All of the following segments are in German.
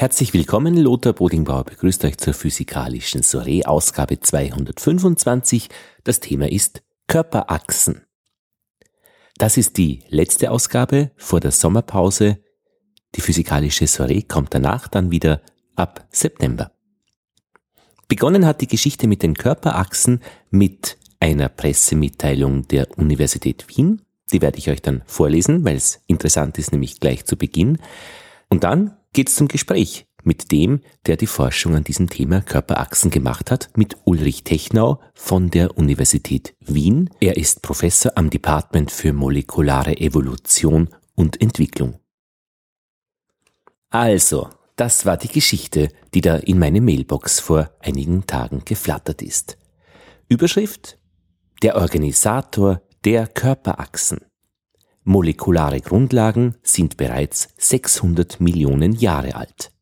Herzlich willkommen, Lothar Bodingbauer begrüßt euch zur physikalischen Soiree, Ausgabe 225. Das Thema ist Körperachsen. Das ist die letzte Ausgabe vor der Sommerpause. Die physikalische Soiree kommt danach dann wieder ab September. Begonnen hat die Geschichte mit den Körperachsen mit einer Pressemitteilung der Universität Wien. Die werde ich euch dann vorlesen, weil es interessant ist, nämlich gleich zu Beginn. Und dann geht es zum Gespräch mit dem, der die Forschung an diesem Thema Körperachsen gemacht hat, mit Ulrich Technau von der Universität Wien. Er ist Professor am Department für molekulare Evolution und Entwicklung. Also, das war die Geschichte, die da in meine Mailbox vor einigen Tagen geflattert ist. Überschrift Der Organisator der Körperachsen. Molekulare Grundlagen sind bereits 600 Millionen Jahre alt.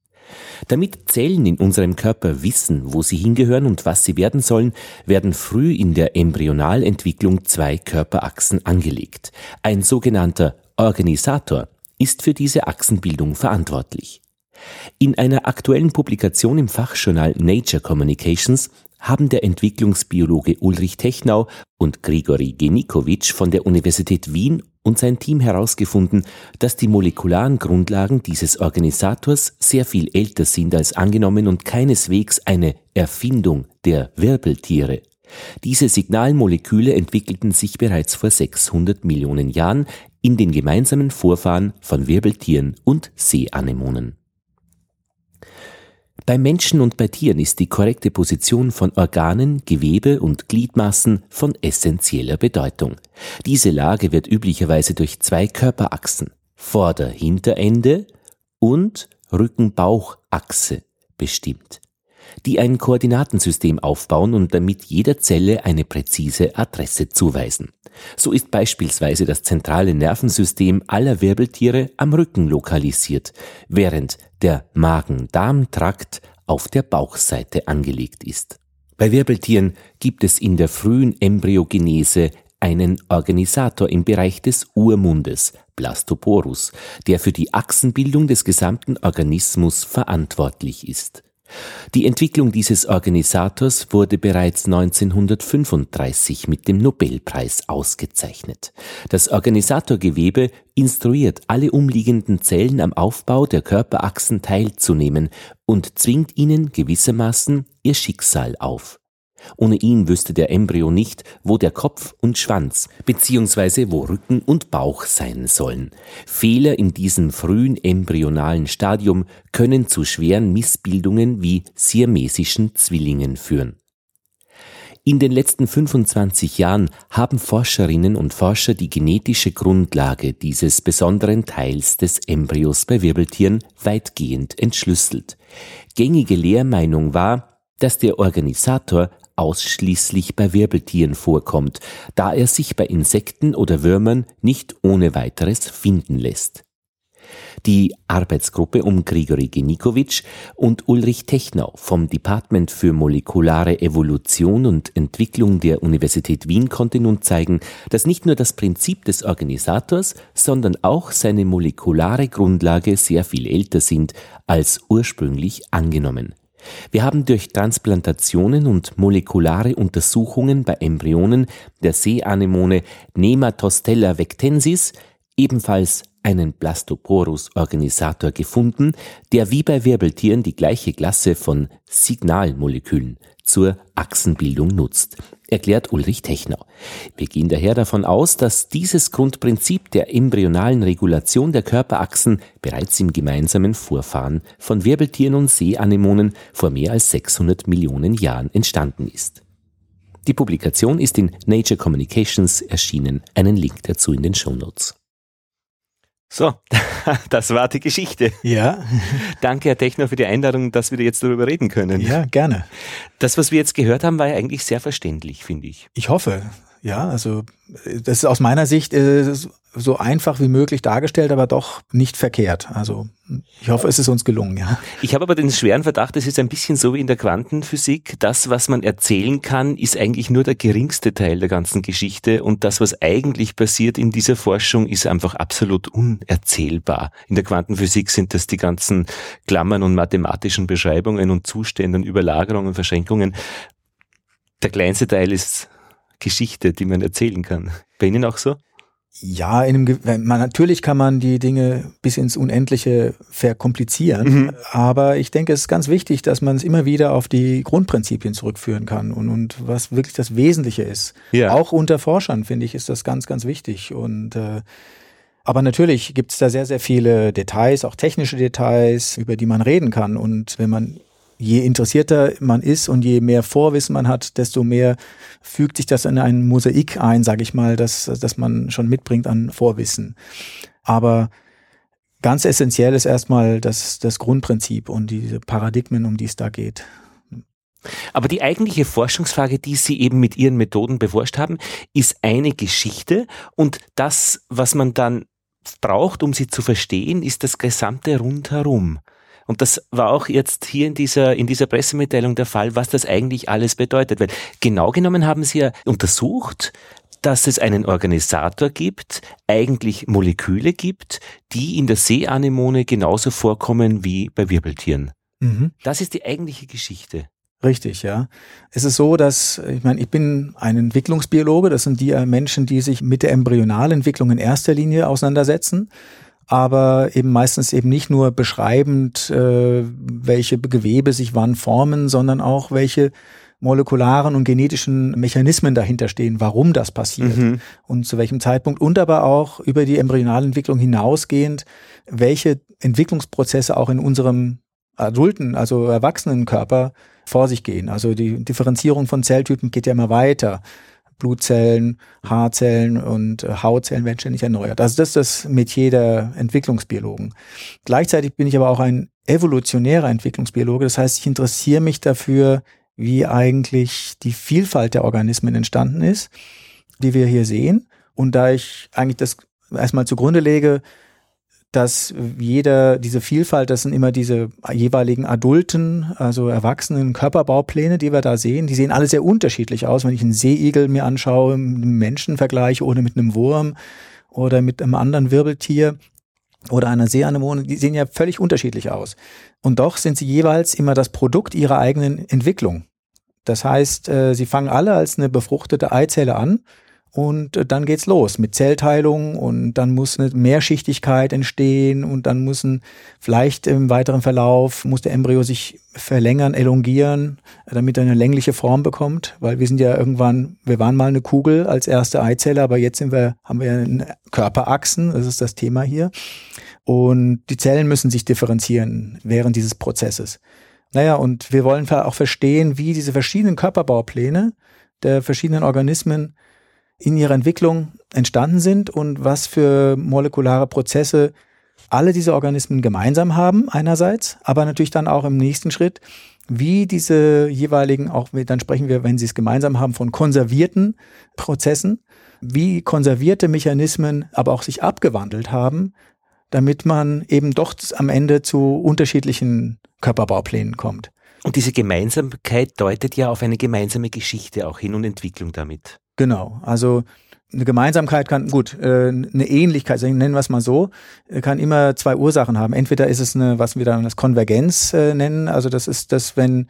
Damit Zellen in unserem Körper wissen, wo sie hingehören und was sie werden sollen, werden früh in der Embryonalentwicklung zwei Körperachsen angelegt. Ein sogenannter Organisator ist für diese Achsenbildung verantwortlich. In einer aktuellen Publikation im Fachjournal Nature Communications haben der Entwicklungsbiologe Ulrich Technau und Grigori Genikovic von der Universität Wien und sein Team herausgefunden, dass die molekularen Grundlagen dieses Organisators sehr viel älter sind als angenommen und keineswegs eine Erfindung der Wirbeltiere. Diese Signalmoleküle entwickelten sich bereits vor 600 Millionen Jahren in den gemeinsamen Vorfahren von Wirbeltieren und Seeanemonen. Bei Menschen und bei Tieren ist die korrekte Position von Organen, Gewebe und Gliedmaßen von essentieller Bedeutung. Diese Lage wird üblicherweise durch zwei Körperachsen, Vorder-Hinterende und Rücken-Bauch-Achse bestimmt, die ein Koordinatensystem aufbauen und damit jeder Zelle eine präzise Adresse zuweisen. So ist beispielsweise das zentrale Nervensystem aller Wirbeltiere am Rücken lokalisiert, während der Magen-Darm-Trakt auf der Bauchseite angelegt ist. Bei Wirbeltieren gibt es in der frühen Embryogenese einen Organisator im Bereich des Urmundes, Blastoporus, der für die Achsenbildung des gesamten Organismus verantwortlich ist. Die Entwicklung dieses Organisators wurde bereits 1935 mit dem Nobelpreis ausgezeichnet. Das Organisatorgewebe instruiert alle umliegenden Zellen am Aufbau der Körperachsen teilzunehmen und zwingt ihnen gewissermaßen ihr Schicksal auf. Ohne ihn wüsste der Embryo nicht, wo der Kopf und Schwanz bzw. wo Rücken und Bauch sein sollen. Fehler in diesem frühen embryonalen Stadium können zu schweren Missbildungen wie siamesischen Zwillingen führen. In den letzten 25 Jahren haben Forscherinnen und Forscher die genetische Grundlage dieses besonderen Teils des Embryos bei Wirbeltieren weitgehend entschlüsselt. Gängige Lehrmeinung war, dass der Organisator ausschließlich bei Wirbeltieren vorkommt, da er sich bei Insekten oder Würmern nicht ohne weiteres finden lässt. Die Arbeitsgruppe um Grigori Genikovic und Ulrich Technau vom Department für molekulare Evolution und Entwicklung der Universität Wien konnte nun zeigen, dass nicht nur das Prinzip des Organisators, sondern auch seine molekulare Grundlage sehr viel älter sind als ursprünglich angenommen. Wir haben durch Transplantationen und molekulare Untersuchungen bei Embryonen der Seeanemone Nematostella vectensis ebenfalls einen Blastoporus-Organisator gefunden, der wie bei Wirbeltieren die gleiche Klasse von Signalmolekülen zur Achsenbildung nutzt, erklärt Ulrich Technau. Wir gehen daher davon aus, dass dieses Grundprinzip der embryonalen Regulation der Körperachsen bereits im gemeinsamen Vorfahren von Wirbeltieren und Seeanemonen vor mehr als 600 Millionen Jahren entstanden ist. Die Publikation ist in Nature Communications erschienen. Einen Link dazu in den Show Notes. So, das war die Geschichte. Ja. Danke, Herr Techner, für die Einladung, dass wir jetzt darüber reden können. Ja, gerne. Das, was wir jetzt gehört haben, war ja eigentlich sehr verständlich, finde ich. Ich hoffe. Ja, also das ist aus meiner Sicht äh, so einfach wie möglich dargestellt, aber doch nicht verkehrt. Also ich hoffe, es ist uns gelungen, ja. Ich habe aber den schweren Verdacht, es ist ein bisschen so wie in der Quantenphysik. Das, was man erzählen kann, ist eigentlich nur der geringste Teil der ganzen Geschichte und das, was eigentlich passiert in dieser Forschung, ist einfach absolut unerzählbar. In der Quantenphysik sind das die ganzen Klammern und mathematischen Beschreibungen und Zustände und Überlagerungen Verschränkungen. Der kleinste Teil ist Geschichte, die man erzählen kann. Bei Ihnen auch so? Ja, in einem, man, natürlich kann man die Dinge bis ins Unendliche verkomplizieren, mhm. aber ich denke, es ist ganz wichtig, dass man es immer wieder auf die Grundprinzipien zurückführen kann und, und was wirklich das Wesentliche ist. Ja. Auch unter Forschern, finde ich, ist das ganz, ganz wichtig. Und äh, aber natürlich gibt es da sehr, sehr viele Details, auch technische Details, über die man reden kann. Und wenn man je interessierter man ist und je mehr Vorwissen man hat, desto mehr fügt sich das in ein Mosaik ein, sage ich mal, das, das man schon mitbringt an Vorwissen. Aber ganz essentiell ist erstmal das, das Grundprinzip und diese Paradigmen, um die es da geht. Aber die eigentliche Forschungsfrage, die Sie eben mit Ihren Methoden beforscht haben, ist eine Geschichte und das, was man dann braucht, um sie zu verstehen, ist das gesamte Rundherum. Und das war auch jetzt hier in dieser, in dieser Pressemitteilung der Fall, was das eigentlich alles bedeutet. Weil genau genommen haben Sie ja untersucht, dass es einen Organisator gibt, eigentlich Moleküle gibt, die in der Seeanemone genauso vorkommen wie bei Wirbeltieren. Mhm. Das ist die eigentliche Geschichte. Richtig, ja. Es ist so, dass, ich meine, ich bin ein Entwicklungsbiologe, das sind die Menschen, die sich mit der Embryonalentwicklung in erster Linie auseinandersetzen aber eben meistens eben nicht nur beschreibend, äh, welche Gewebe sich wann formen, sondern auch welche molekularen und genetischen Mechanismen dahinter stehen, warum das passiert mhm. und zu welchem Zeitpunkt und aber auch über die Embryonalentwicklung hinausgehend, welche Entwicklungsprozesse auch in unserem adulten, also erwachsenen Körper vor sich gehen. Also die Differenzierung von Zelltypen geht ja immer weiter. Blutzellen, Haarzellen und äh, Hautzellen werden ständig erneuert. Also das ist das Metier der Entwicklungsbiologen. Gleichzeitig bin ich aber auch ein evolutionärer Entwicklungsbiologe. Das heißt, ich interessiere mich dafür, wie eigentlich die Vielfalt der Organismen entstanden ist, die wir hier sehen. Und da ich eigentlich das erstmal zugrunde lege, dass jeder, diese Vielfalt, das sind immer diese jeweiligen adulten, also erwachsenen Körperbaupläne, die wir da sehen. Die sehen alle sehr unterschiedlich aus. Wenn ich einen Seeigel mir anschaue, einen Menschen vergleiche oder mit einem Wurm oder mit einem anderen Wirbeltier oder einer Seeanemone, die sehen ja völlig unterschiedlich aus. Und doch sind sie jeweils immer das Produkt ihrer eigenen Entwicklung. Das heißt, äh, sie fangen alle als eine befruchtete Eizelle an und äh, dann geht's los mit Zellteilung und dann muss eine Mehrschichtigkeit entstehen und dann müssen vielleicht im weiteren Verlauf muss der Embryo sich verlängern, elongieren, damit er eine längliche Form bekommt, weil wir sind ja irgendwann, wir waren mal eine Kugel als erste Eizelle, aber jetzt sind wir, haben wir Körperachsen, das ist das Thema hier. Und die Zellen müssen sich differenzieren während dieses Prozesses. Naja, und wir wollen auch verstehen, wie diese verschiedenen Körperbaupläne der verschiedenen Organismen in ihrer Entwicklung entstanden sind und was für molekulare Prozesse alle diese Organismen gemeinsam haben einerseits, aber natürlich dann auch im nächsten Schritt, wie diese jeweiligen, auch dann sprechen wir, wenn sie es gemeinsam haben, von konservierten Prozessen, wie konservierte Mechanismen aber auch sich abgewandelt haben, damit man eben doch am Ende zu unterschiedlichen Körperbauplänen kommt. Und diese Gemeinsamkeit deutet ja auf eine gemeinsame Geschichte auch hin und Entwicklung damit. Genau, also eine Gemeinsamkeit kann, gut, äh, eine Ähnlichkeit, nennen wir es mal so, äh, kann immer zwei Ursachen haben. Entweder ist es eine, was wir dann als Konvergenz äh, nennen, also das ist das, wenn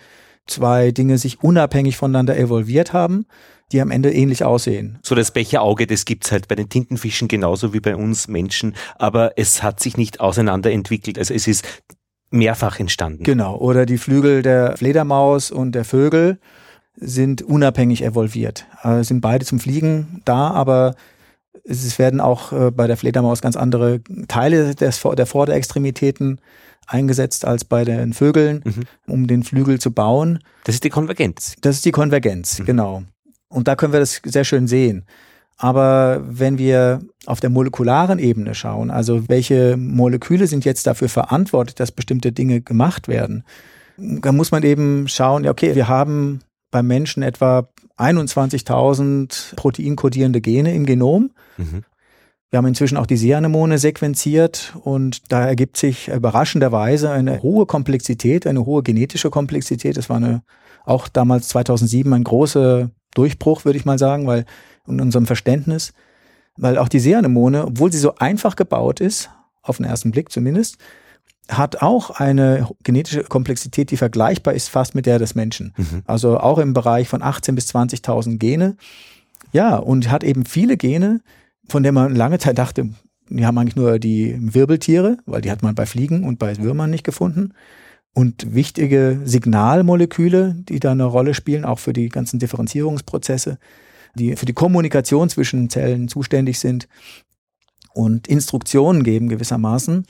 zwei Dinge sich unabhängig voneinander evolviert haben, die am Ende ähnlich aussehen. So das Becherauge, das gibt's halt bei den Tintenfischen genauso wie bei uns Menschen, aber es hat sich nicht auseinanderentwickelt. Also es ist mehrfach entstanden. Genau, oder die Flügel der Fledermaus und der Vögel sind unabhängig evolviert. Äh, sind beide zum Fliegen da, aber es werden auch äh, bei der Fledermaus ganz andere Teile des, der Vorderextremitäten eingesetzt als bei den Vögeln, mhm. um den Flügel zu bauen. Das ist die Konvergenz. Das ist die Konvergenz, mhm. genau. Und da können wir das sehr schön sehen. Aber wenn wir auf der molekularen Ebene schauen, also welche Moleküle sind jetzt dafür verantwortlich, dass bestimmte Dinge gemacht werden, dann muss man eben schauen, ja, okay, wir haben beim Menschen etwa 21.000 proteinkodierende Gene im Genom. Mhm. Wir haben inzwischen auch die Seeanemone sequenziert und da ergibt sich überraschenderweise eine hohe Komplexität, eine hohe genetische Komplexität. Das war eine, auch damals 2007 ein großer Durchbruch, würde ich mal sagen, weil in unserem Verständnis, weil auch die Seeanemone, obwohl sie so einfach gebaut ist, auf den ersten Blick zumindest, hat auch eine genetische Komplexität, die vergleichbar ist fast mit der des Menschen. Mhm. Also auch im Bereich von 18 bis 20.000 Gene. Ja, und hat eben viele Gene, von denen man lange Zeit dachte, die haben eigentlich nur die Wirbeltiere, weil die hat man bei Fliegen und bei Würmern nicht gefunden. Und wichtige Signalmoleküle, die da eine Rolle spielen, auch für die ganzen Differenzierungsprozesse, die für die Kommunikation zwischen Zellen zuständig sind und Instruktionen geben gewissermaßen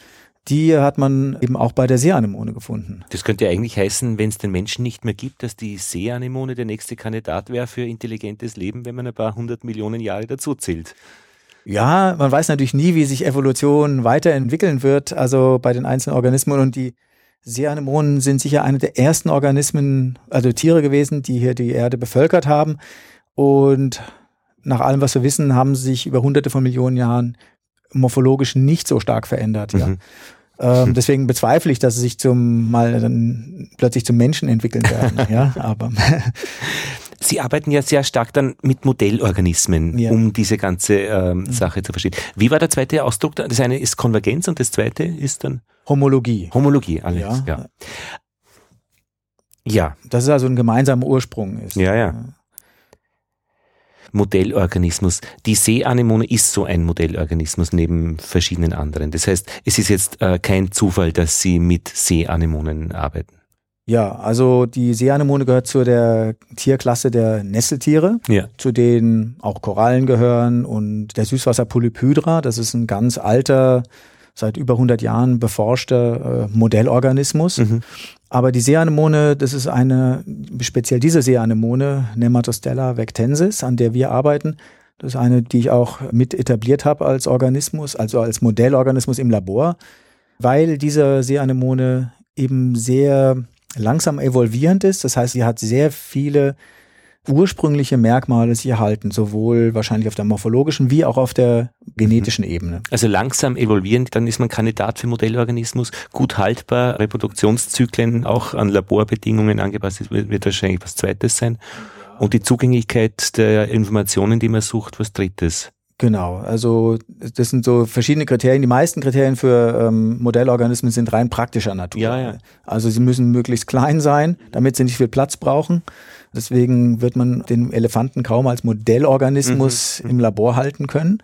die hat man eben auch bei der Seeanemone gefunden. Das könnte ja eigentlich heißen, wenn es den Menschen nicht mehr gibt, dass die Seeanemone der nächste Kandidat wäre für intelligentes Leben, wenn man ein paar hundert Millionen Jahre dazu zählt. Ja, man weiß natürlich nie, wie sich Evolution weiterentwickeln wird, also bei den einzelnen Organismen und die Seeanemonen sind sicher eine der ersten Organismen, also Tiere gewesen, die hier die Erde bevölkert haben und nach allem, was wir wissen, haben sie sich über hunderte von Millionen Jahren morphologisch nicht so stark verändert. Mhm. Ja. Ähm, deswegen bezweifle ich, dass sie sich zum mal dann plötzlich zum Menschen entwickeln werden. ja, aber Sie arbeiten ja sehr stark dann mit Modellorganismen, ja. um diese ganze ähm, mhm. Sache zu verstehen. Wie war der zweite Ausdruck? Das eine ist Konvergenz und das zweite ist dann Homologie. Homologie, alles, ja. ja. Ja. Das ist also ein gemeinsamer Ursprung ist. Ja, ja. Modellorganismus. Die Seeanemone ist so ein Modellorganismus neben verschiedenen anderen. Das heißt, es ist jetzt äh, kein Zufall, dass Sie mit Seeanemonen arbeiten. Ja, also die Seeanemone gehört zu der Tierklasse der Nesseltiere, ja. zu denen auch Korallen gehören und der Süßwasserpolyphydra, das ist ein ganz alter, seit über 100 Jahren beforschter äh, Modellorganismus. Mhm. Aber die Seeanemone, das ist eine, speziell diese Seeanemone, Nematostella vectensis, an der wir arbeiten. Das ist eine, die ich auch mit etabliert habe als Organismus, also als Modellorganismus im Labor, weil diese Seeanemone eben sehr langsam evolvierend ist. Das heißt, sie hat sehr viele ursprüngliche Merkmale sich erhalten, sowohl wahrscheinlich auf der morphologischen wie auch auf der genetischen mhm. Ebene. Also langsam evolvierend, dann ist man Kandidat für Modellorganismus, gut haltbar, Reproduktionszyklen auch an Laborbedingungen angepasst, wird wahrscheinlich was Zweites sein. Und die Zugänglichkeit der Informationen, die man sucht, was Drittes. Genau, also das sind so verschiedene Kriterien. Die meisten Kriterien für ähm, Modellorganismen sind rein praktischer Natur. Ja, ja. Also sie müssen möglichst klein sein, damit sie nicht viel Platz brauchen. Deswegen wird man den Elefanten kaum als Modellorganismus mhm. im Labor halten können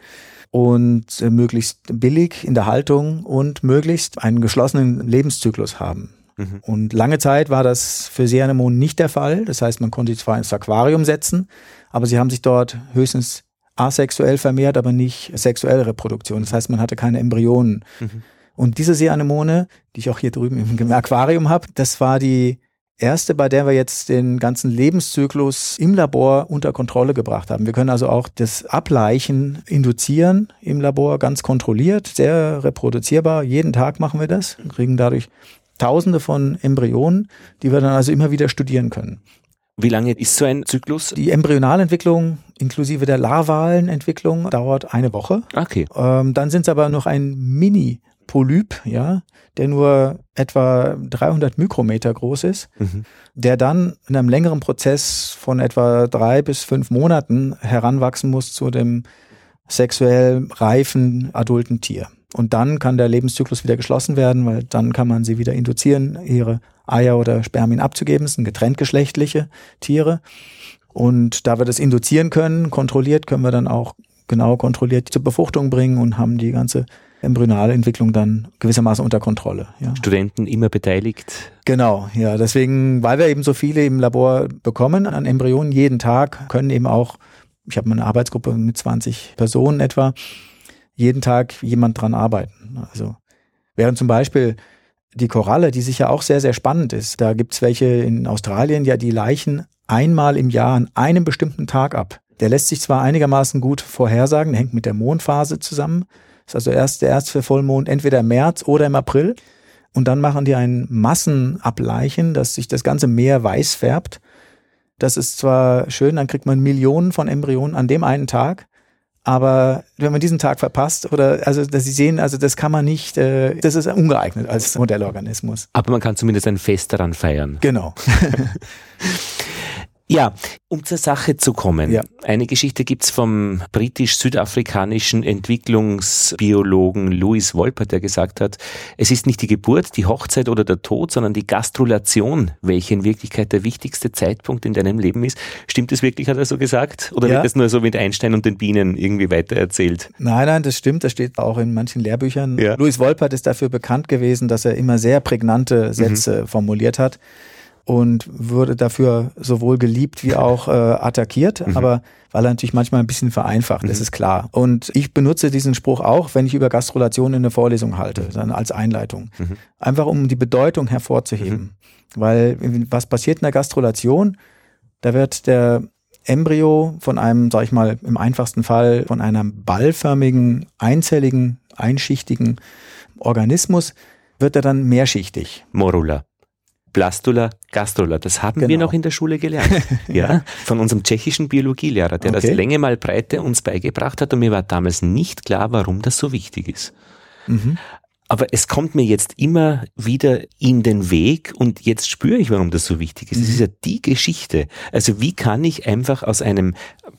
und äh, möglichst billig in der Haltung und möglichst einen geschlossenen Lebenszyklus haben. Mhm. Und lange Zeit war das für Seanemonen nicht der Fall. Das heißt, man konnte sie zwar ins Aquarium setzen, aber sie haben sich dort höchstens asexuell vermehrt, aber nicht sexuelle Reproduktion. Das heißt, man hatte keine Embryonen. Mhm. Und diese Seeanemone, die ich auch hier drüben im Aquarium habe, das war die erste, bei der wir jetzt den ganzen Lebenszyklus im Labor unter Kontrolle gebracht haben. Wir können also auch das Ableichen induzieren im Labor ganz kontrolliert, sehr reproduzierbar. Jeden Tag machen wir das, kriegen dadurch Tausende von Embryonen, die wir dann also immer wieder studieren können. Wie lange ist so ein Zyklus? Die Embryonalentwicklung inklusive der larvalen Entwicklung dauert eine Woche. Okay. Ähm, dann sind es aber noch ein Mini-Polyp, ja, der nur etwa 300 Mikrometer groß ist, mhm. der dann in einem längeren Prozess von etwa drei bis fünf Monaten heranwachsen muss zu dem sexuell reifen adulten Tier. Und dann kann der Lebenszyklus wieder geschlossen werden, weil dann kann man sie wieder induzieren, ihre Eier oder Spermien abzugeben. Das sind getrenntgeschlechtliche Tiere. Und da wir das induzieren können, kontrolliert, können wir dann auch genau kontrolliert zur Befruchtung bringen und haben die ganze embryonale Entwicklung dann gewissermaßen unter Kontrolle. Ja. Studenten immer beteiligt. Genau, ja. Deswegen, weil wir eben so viele im Labor bekommen an Embryonen jeden Tag, können eben auch, ich habe eine Arbeitsgruppe mit 20 Personen etwa, jeden Tag jemand dran arbeiten. Also während zum Beispiel die Koralle, die sicher auch sehr, sehr spannend ist. Da gibt's welche in Australien, ja, die Leichen einmal im Jahr an einem bestimmten Tag ab. Der lässt sich zwar einigermaßen gut vorhersagen, hängt mit der Mondphase zusammen. Ist also erst der erste Vollmond entweder im März oder im April. Und dann machen die ein Massenableichen, dass sich das ganze Meer weiß färbt. Das ist zwar schön, dann kriegt man Millionen von Embryonen an dem einen Tag, Aber wenn man diesen Tag verpasst oder also dass Sie sehen, also das kann man nicht, äh, das ist ungeeignet als Modellorganismus. Aber man kann zumindest ein Fest daran feiern. Genau. Ja, um zur Sache zu kommen. Ja. Eine Geschichte gibt's vom britisch-südafrikanischen Entwicklungsbiologen Louis Wolpert, der gesagt hat, es ist nicht die Geburt, die Hochzeit oder der Tod, sondern die Gastrulation, welche in Wirklichkeit der wichtigste Zeitpunkt in deinem Leben ist. Stimmt das wirklich, hat er so gesagt? Oder Ja. wird das nur so mit Einstein und den Bienen irgendwie weitererzählt? Nein, nein, das stimmt. Das steht auch in manchen Lehrbüchern. Ja. Louis Wolpert ist dafür bekannt gewesen, dass er immer sehr prägnante Sätze formuliert hat und wurde dafür sowohl geliebt wie auch äh, attackiert, aber weil er natürlich manchmal ein bisschen vereinfacht, das ist klar. Und ich benutze diesen Spruch auch, wenn ich über Gastrulation in der Vorlesung halte, dann als Einleitung. Einfach um die Bedeutung hervorzuheben. Weil was passiert in der Gastrulation? Da wird der Embryo von einem, sag ich mal, im einfachsten Fall von einem ballförmigen, einzelligen, einschichtigen Organismus, wird er dann mehrschichtig. Morula. Blastula, Gastrula, das haben wir Genau. noch in der Schule gelernt. ja, von unserem tschechischen Biologielehrer, der das Okay. Länge mal Breite uns beigebracht hat und mir war damals nicht klar, warum das so wichtig ist. Mhm. Aber es kommt mir jetzt immer wieder in den Weg und jetzt spüre ich, warum das so wichtig ist. Es ist ja die Geschichte. Also wie kann ich einfach aus einem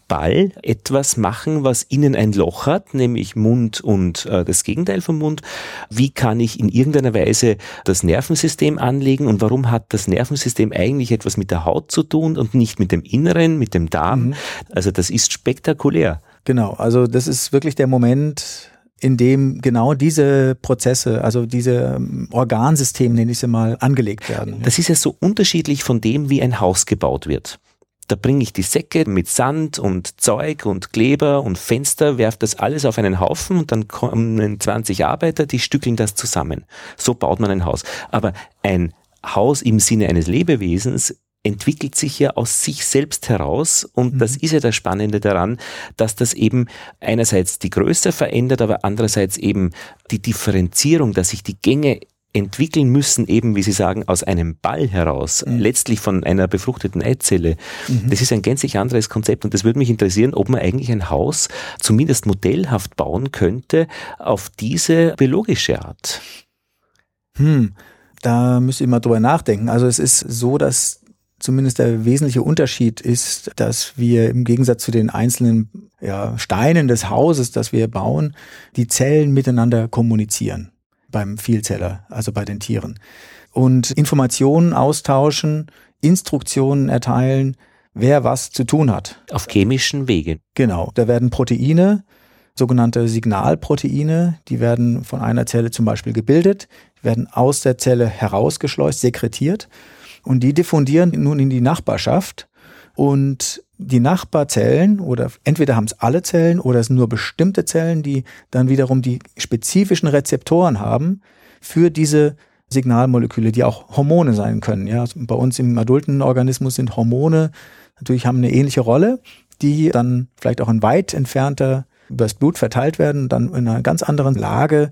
Ball etwas machen, was innen ein Loch hat, nämlich Mund und äh, das Gegenteil vom Mund? Wie kann ich in irgendeiner Weise das Nervensystem anlegen und warum hat das Nervensystem eigentlich etwas mit der Haut zu tun und nicht mit dem Inneren, mit dem Darm? Also das ist spektakulär. Genau, also das ist wirklich der Moment, in dem genau diese Prozesse, also diese ähm, Organsysteme, nenne ich sie mal, angelegt werden. Das ist ja so unterschiedlich von dem, wie ein Haus gebaut wird. Da bringe ich die Säcke mit Sand und Zeug und Kleber und Fenster, werf das alles auf einen Haufen und dann kommen 20 Arbeiter, die stückeln das zusammen. So baut man ein Haus. Aber ein Haus im Sinne eines Lebewesens entwickelt sich ja aus sich selbst heraus und das ist ja das Spannende daran, dass das eben einerseits die Größe verändert, aber andererseits eben die Differenzierung, dass sich die Gänge entwickeln müssen, eben wie Sie sagen, aus einem Ball heraus, letztlich von einer befruchteten Eizelle. Das ist ein gänzlich anderes Konzept und das würde mich interessieren, ob man eigentlich ein Haus zumindest modellhaft bauen könnte auf diese biologische Art. Hm, da müsste ich mal drüber nachdenken. Also es ist so, dass zumindest der wesentliche Unterschied ist, dass wir im Gegensatz zu den einzelnen ja, Steinen des Hauses, das wir bauen, die Zellen miteinander kommunizieren beim Vielzeller, also bei den Tieren. Und Informationen austauschen, Instruktionen erteilen, wer was zu tun hat. Auf chemischen Wegen. Genau, da werden Proteine, sogenannte Signalproteine, die werden von einer Zelle zum Beispiel gebildet, werden aus der Zelle herausgeschleust, sekretiert und die diffundieren nun in die Nachbarschaft und die Nachbarzellen oder entweder haben es alle Zellen oder es sind nur bestimmte Zellen, die dann wiederum die spezifischen Rezeptoren haben für diese Signalmoleküle, die auch Hormone sein können. Ja, also bei uns im adulten Organismus sind Hormone natürlich haben eine ähnliche Rolle, die dann vielleicht auch in weit entfernter übers Blut verteilt werden, dann in einer ganz anderen Lage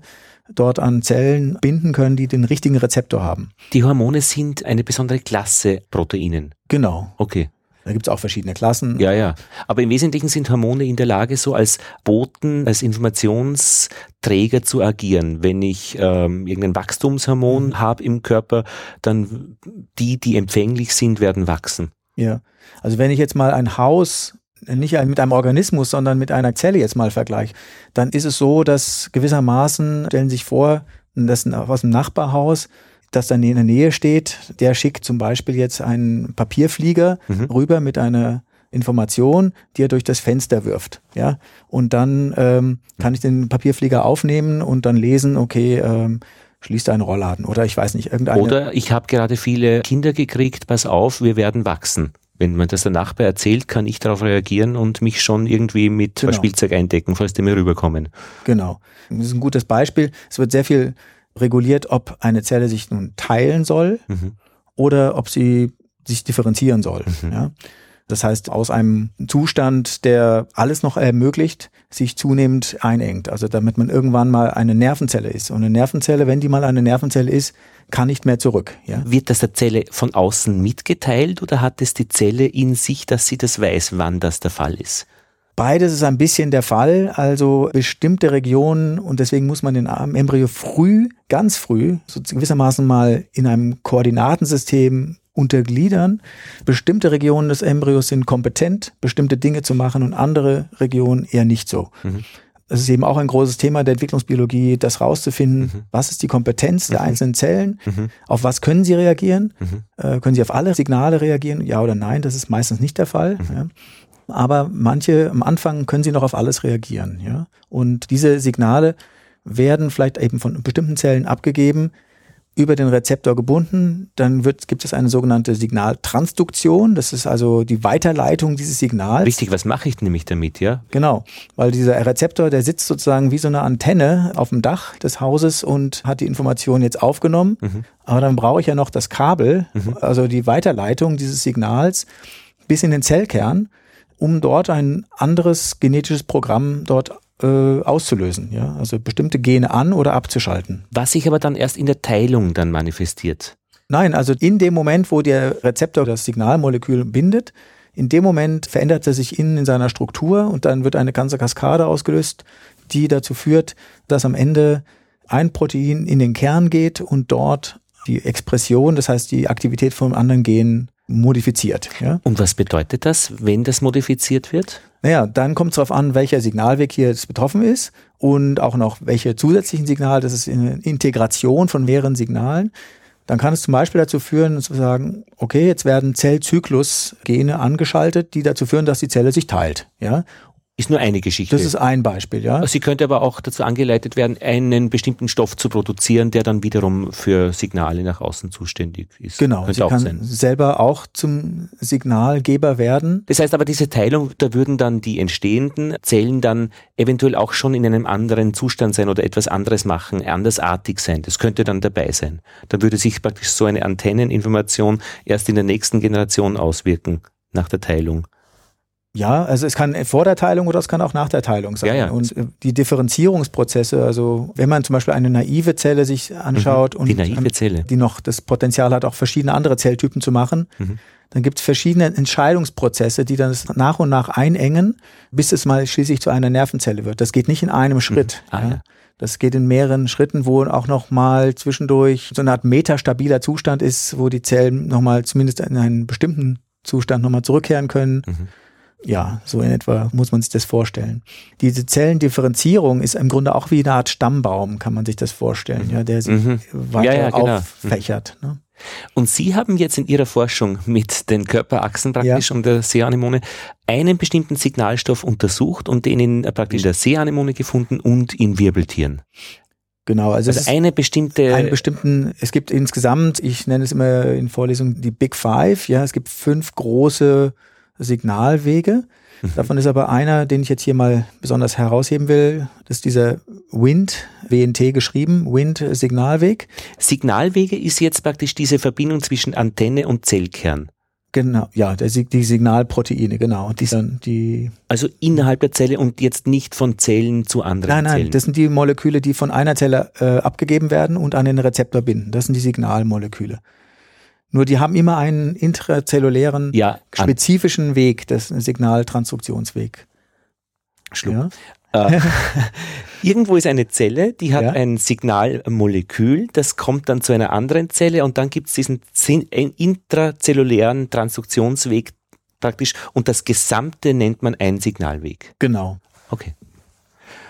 dort an Zellen binden können, die den richtigen Rezeptor haben. Die Hormone sind eine besondere Klasse Proteinen. Genau. Okay. Da gibt es auch verschiedene Klassen. Ja, ja. Aber im Wesentlichen sind Hormone in der Lage, so als Boten, als Informationsträger zu agieren. Wenn ich ähm, irgendein Wachstumshormon Mhm. habe im Körper, dann die, die empfänglich sind, werden wachsen. Ja. Also wenn ich jetzt mal ein Haus nicht mit einem Organismus, sondern mit einer Zelle jetzt mal vergleiche, dann ist es so, dass gewissermaßen, stellen Sie sich vor, das ist aus dem Nachbarhaus, das dann in der Nähe steht, der schickt zum Beispiel jetzt einen Papierflieger rüber mit einer Information, die er durch das Fenster wirft. Ja, und dann ähm, kann ich den Papierflieger aufnehmen und dann lesen, okay, ähm, schließt einen Rollladen oder ich weiß nicht, irgendeine. Oder ich habe gerade viele Kinder gekriegt, pass auf, wir werden wachsen. Wenn man das der Nachbar erzählt, kann ich darauf reagieren und mich schon irgendwie mit Genau. Spielzeug eindecken, falls die mir rüberkommen. Genau. Das ist ein gutes Beispiel. Es wird sehr viel reguliert, ob eine Zelle sich nun teilen soll Mhm. oder ob sie sich differenzieren soll. Ja? Das heißt, aus einem Zustand, der alles noch ermöglicht, sich zunehmend einengt. Also damit man irgendwann mal eine Nervenzelle ist. Und eine Nervenzelle, wenn die mal eine Nervenzelle ist, kann nicht mehr zurück. Ja? Wird das der Zelle von außen mitgeteilt oder hat es die Zelle in sich, dass sie das weiß, wann das der Fall ist? Beides ist ein bisschen der Fall. Also bestimmte Regionen und deswegen muss man den Embryo früh, ganz früh, so gewissermaßen mal in einem Koordinatensystem untergliedern. Bestimmte Regionen des Embryos sind kompetent, bestimmte Dinge zu machen und andere Regionen eher nicht so. Mhm. Das ist eben auch ein großes Thema der Entwicklungsbiologie, das rauszufinden, mhm. was ist die Kompetenz der mhm. einzelnen Zellen, mhm. auf was können sie reagieren, mhm. äh, können sie auf alle Signale reagieren, ja oder nein, das ist meistens nicht der Fall. Mhm. Ja. Aber manche am Anfang können sie noch auf alles reagieren. Ja. Und diese Signale werden vielleicht eben von bestimmten Zellen abgegeben, über den Rezeptor gebunden. Dann wird, gibt es eine sogenannte Signaltransduktion. Das ist also die Weiterleitung dieses Signals. Richtig, was mache ich nämlich damit, ja? Genau, weil dieser Rezeptor, der sitzt sozusagen wie so eine Antenne auf dem Dach des Hauses und hat die Information jetzt aufgenommen. Mhm. Aber dann brauche ich ja noch das Kabel, mhm. also die Weiterleitung dieses Signals bis in den Zellkern, um dort ein anderes genetisches Programm dort auszulösen, ja, also bestimmte Gene an oder abzuschalten. Was sich aber dann erst in der Teilung dann manifestiert. Nein, also in dem Moment, wo der Rezeptor das Signalmolekül bindet, in dem Moment verändert er sich innen in seiner Struktur und dann wird eine ganze Kaskade ausgelöst, die dazu führt, dass am Ende ein Protein in den Kern geht und dort die Expression, das heißt die Aktivität von anderen Genen modifiziert. Ja? Und was bedeutet das, wenn das modifiziert wird? Naja, dann kommt es darauf an, welcher Signalweg hier betroffen ist und auch noch welche zusätzlichen Signale. Das ist eine Integration von mehreren Signalen. Dann kann es zum Beispiel dazu führen, zu sagen, okay, jetzt werden Zellzyklus-Gene angeschaltet, die dazu führen, dass die Zelle sich teilt. Ja? Ist nur eine Geschichte. Das ist ein Beispiel, ja. Sie könnte aber auch dazu angeleitet werden, einen bestimmten Stoff zu produzieren, der dann wiederum für Signale nach außen zuständig ist. Genau, könnte sie kann sein. selber auch zum Signalgeber werden. Das heißt aber, diese Teilung, da würden dann die entstehenden Zellen dann eventuell auch schon in einem anderen Zustand sein oder etwas anderes machen, andersartig sein. Das könnte dann dabei sein. Da würde sich praktisch so eine Antenneninformation erst in der nächsten Generation auswirken, nach der Teilung. Ja, also es kann vor der Teilung oder es kann auch nach der Teilung sein. Ja, ja. Und äh, die Differenzierungsprozesse, also wenn man zum Beispiel eine naive Zelle sich anschaut mhm. die und Zelle. die noch das Potenzial hat, auch verschiedene andere Zelltypen zu machen, mhm. dann gibt es verschiedene Entscheidungsprozesse, die dann nach und nach einengen, bis es mal schließlich zu einer Nervenzelle wird. Das geht nicht in einem mhm. Schritt. Mhm. Ah, ja. Das geht in mehreren Schritten, wo auch noch mal zwischendurch so eine Art metastabiler Zustand ist, wo die Zellen noch mal zumindest in einen bestimmten Zustand noch mal zurückkehren können. Mhm ja, so in etwa muss man sich das vorstellen. Diese Zellendifferenzierung ist im Grunde auch wie eine Art Stammbaum, kann man sich das vorstellen, ja, der sich mhm. weiter ja, ja, genau. auffächert. Ne? Und Sie haben jetzt in Ihrer Forschung mit den Körperachsen praktisch ja. und der Seeanemone einen bestimmten Signalstoff untersucht und den in äh, praktisch der Seeanemone gefunden und in Wirbeltieren. Genau, also, also eine bestimmte. Einen bestimmten, es gibt insgesamt, ich nenne es immer in Vorlesungen die Big Five, ja, es gibt fünf große Signalwege. Mhm. Davon ist aber einer, den ich jetzt hier mal besonders herausheben will, das ist dieser Wind, WNT geschrieben, Wind-Signalweg. Signalwege ist jetzt praktisch diese Verbindung zwischen Antenne und Zellkern. Genau, ja, der, die Signalproteine, genau. Die, die also innerhalb der Zelle und jetzt nicht von Zellen zu anderen Zellen. Nein, nein, Zellen. das sind die Moleküle, die von einer Zelle äh, abgegeben werden und an den Rezeptor binden. Das sind die Signalmoleküle. Nur die haben immer einen intrazellulären, ja, spezifischen Weg, das Signaltransduktionsweg. Schluck. Ja. Äh, irgendwo ist eine Zelle, die hat ja. ein Signalmolekül, das kommt dann zu einer anderen Zelle und dann gibt es diesen intrazellulären Transduktionsweg praktisch und das Gesamte nennt man einen Signalweg. Genau. Okay.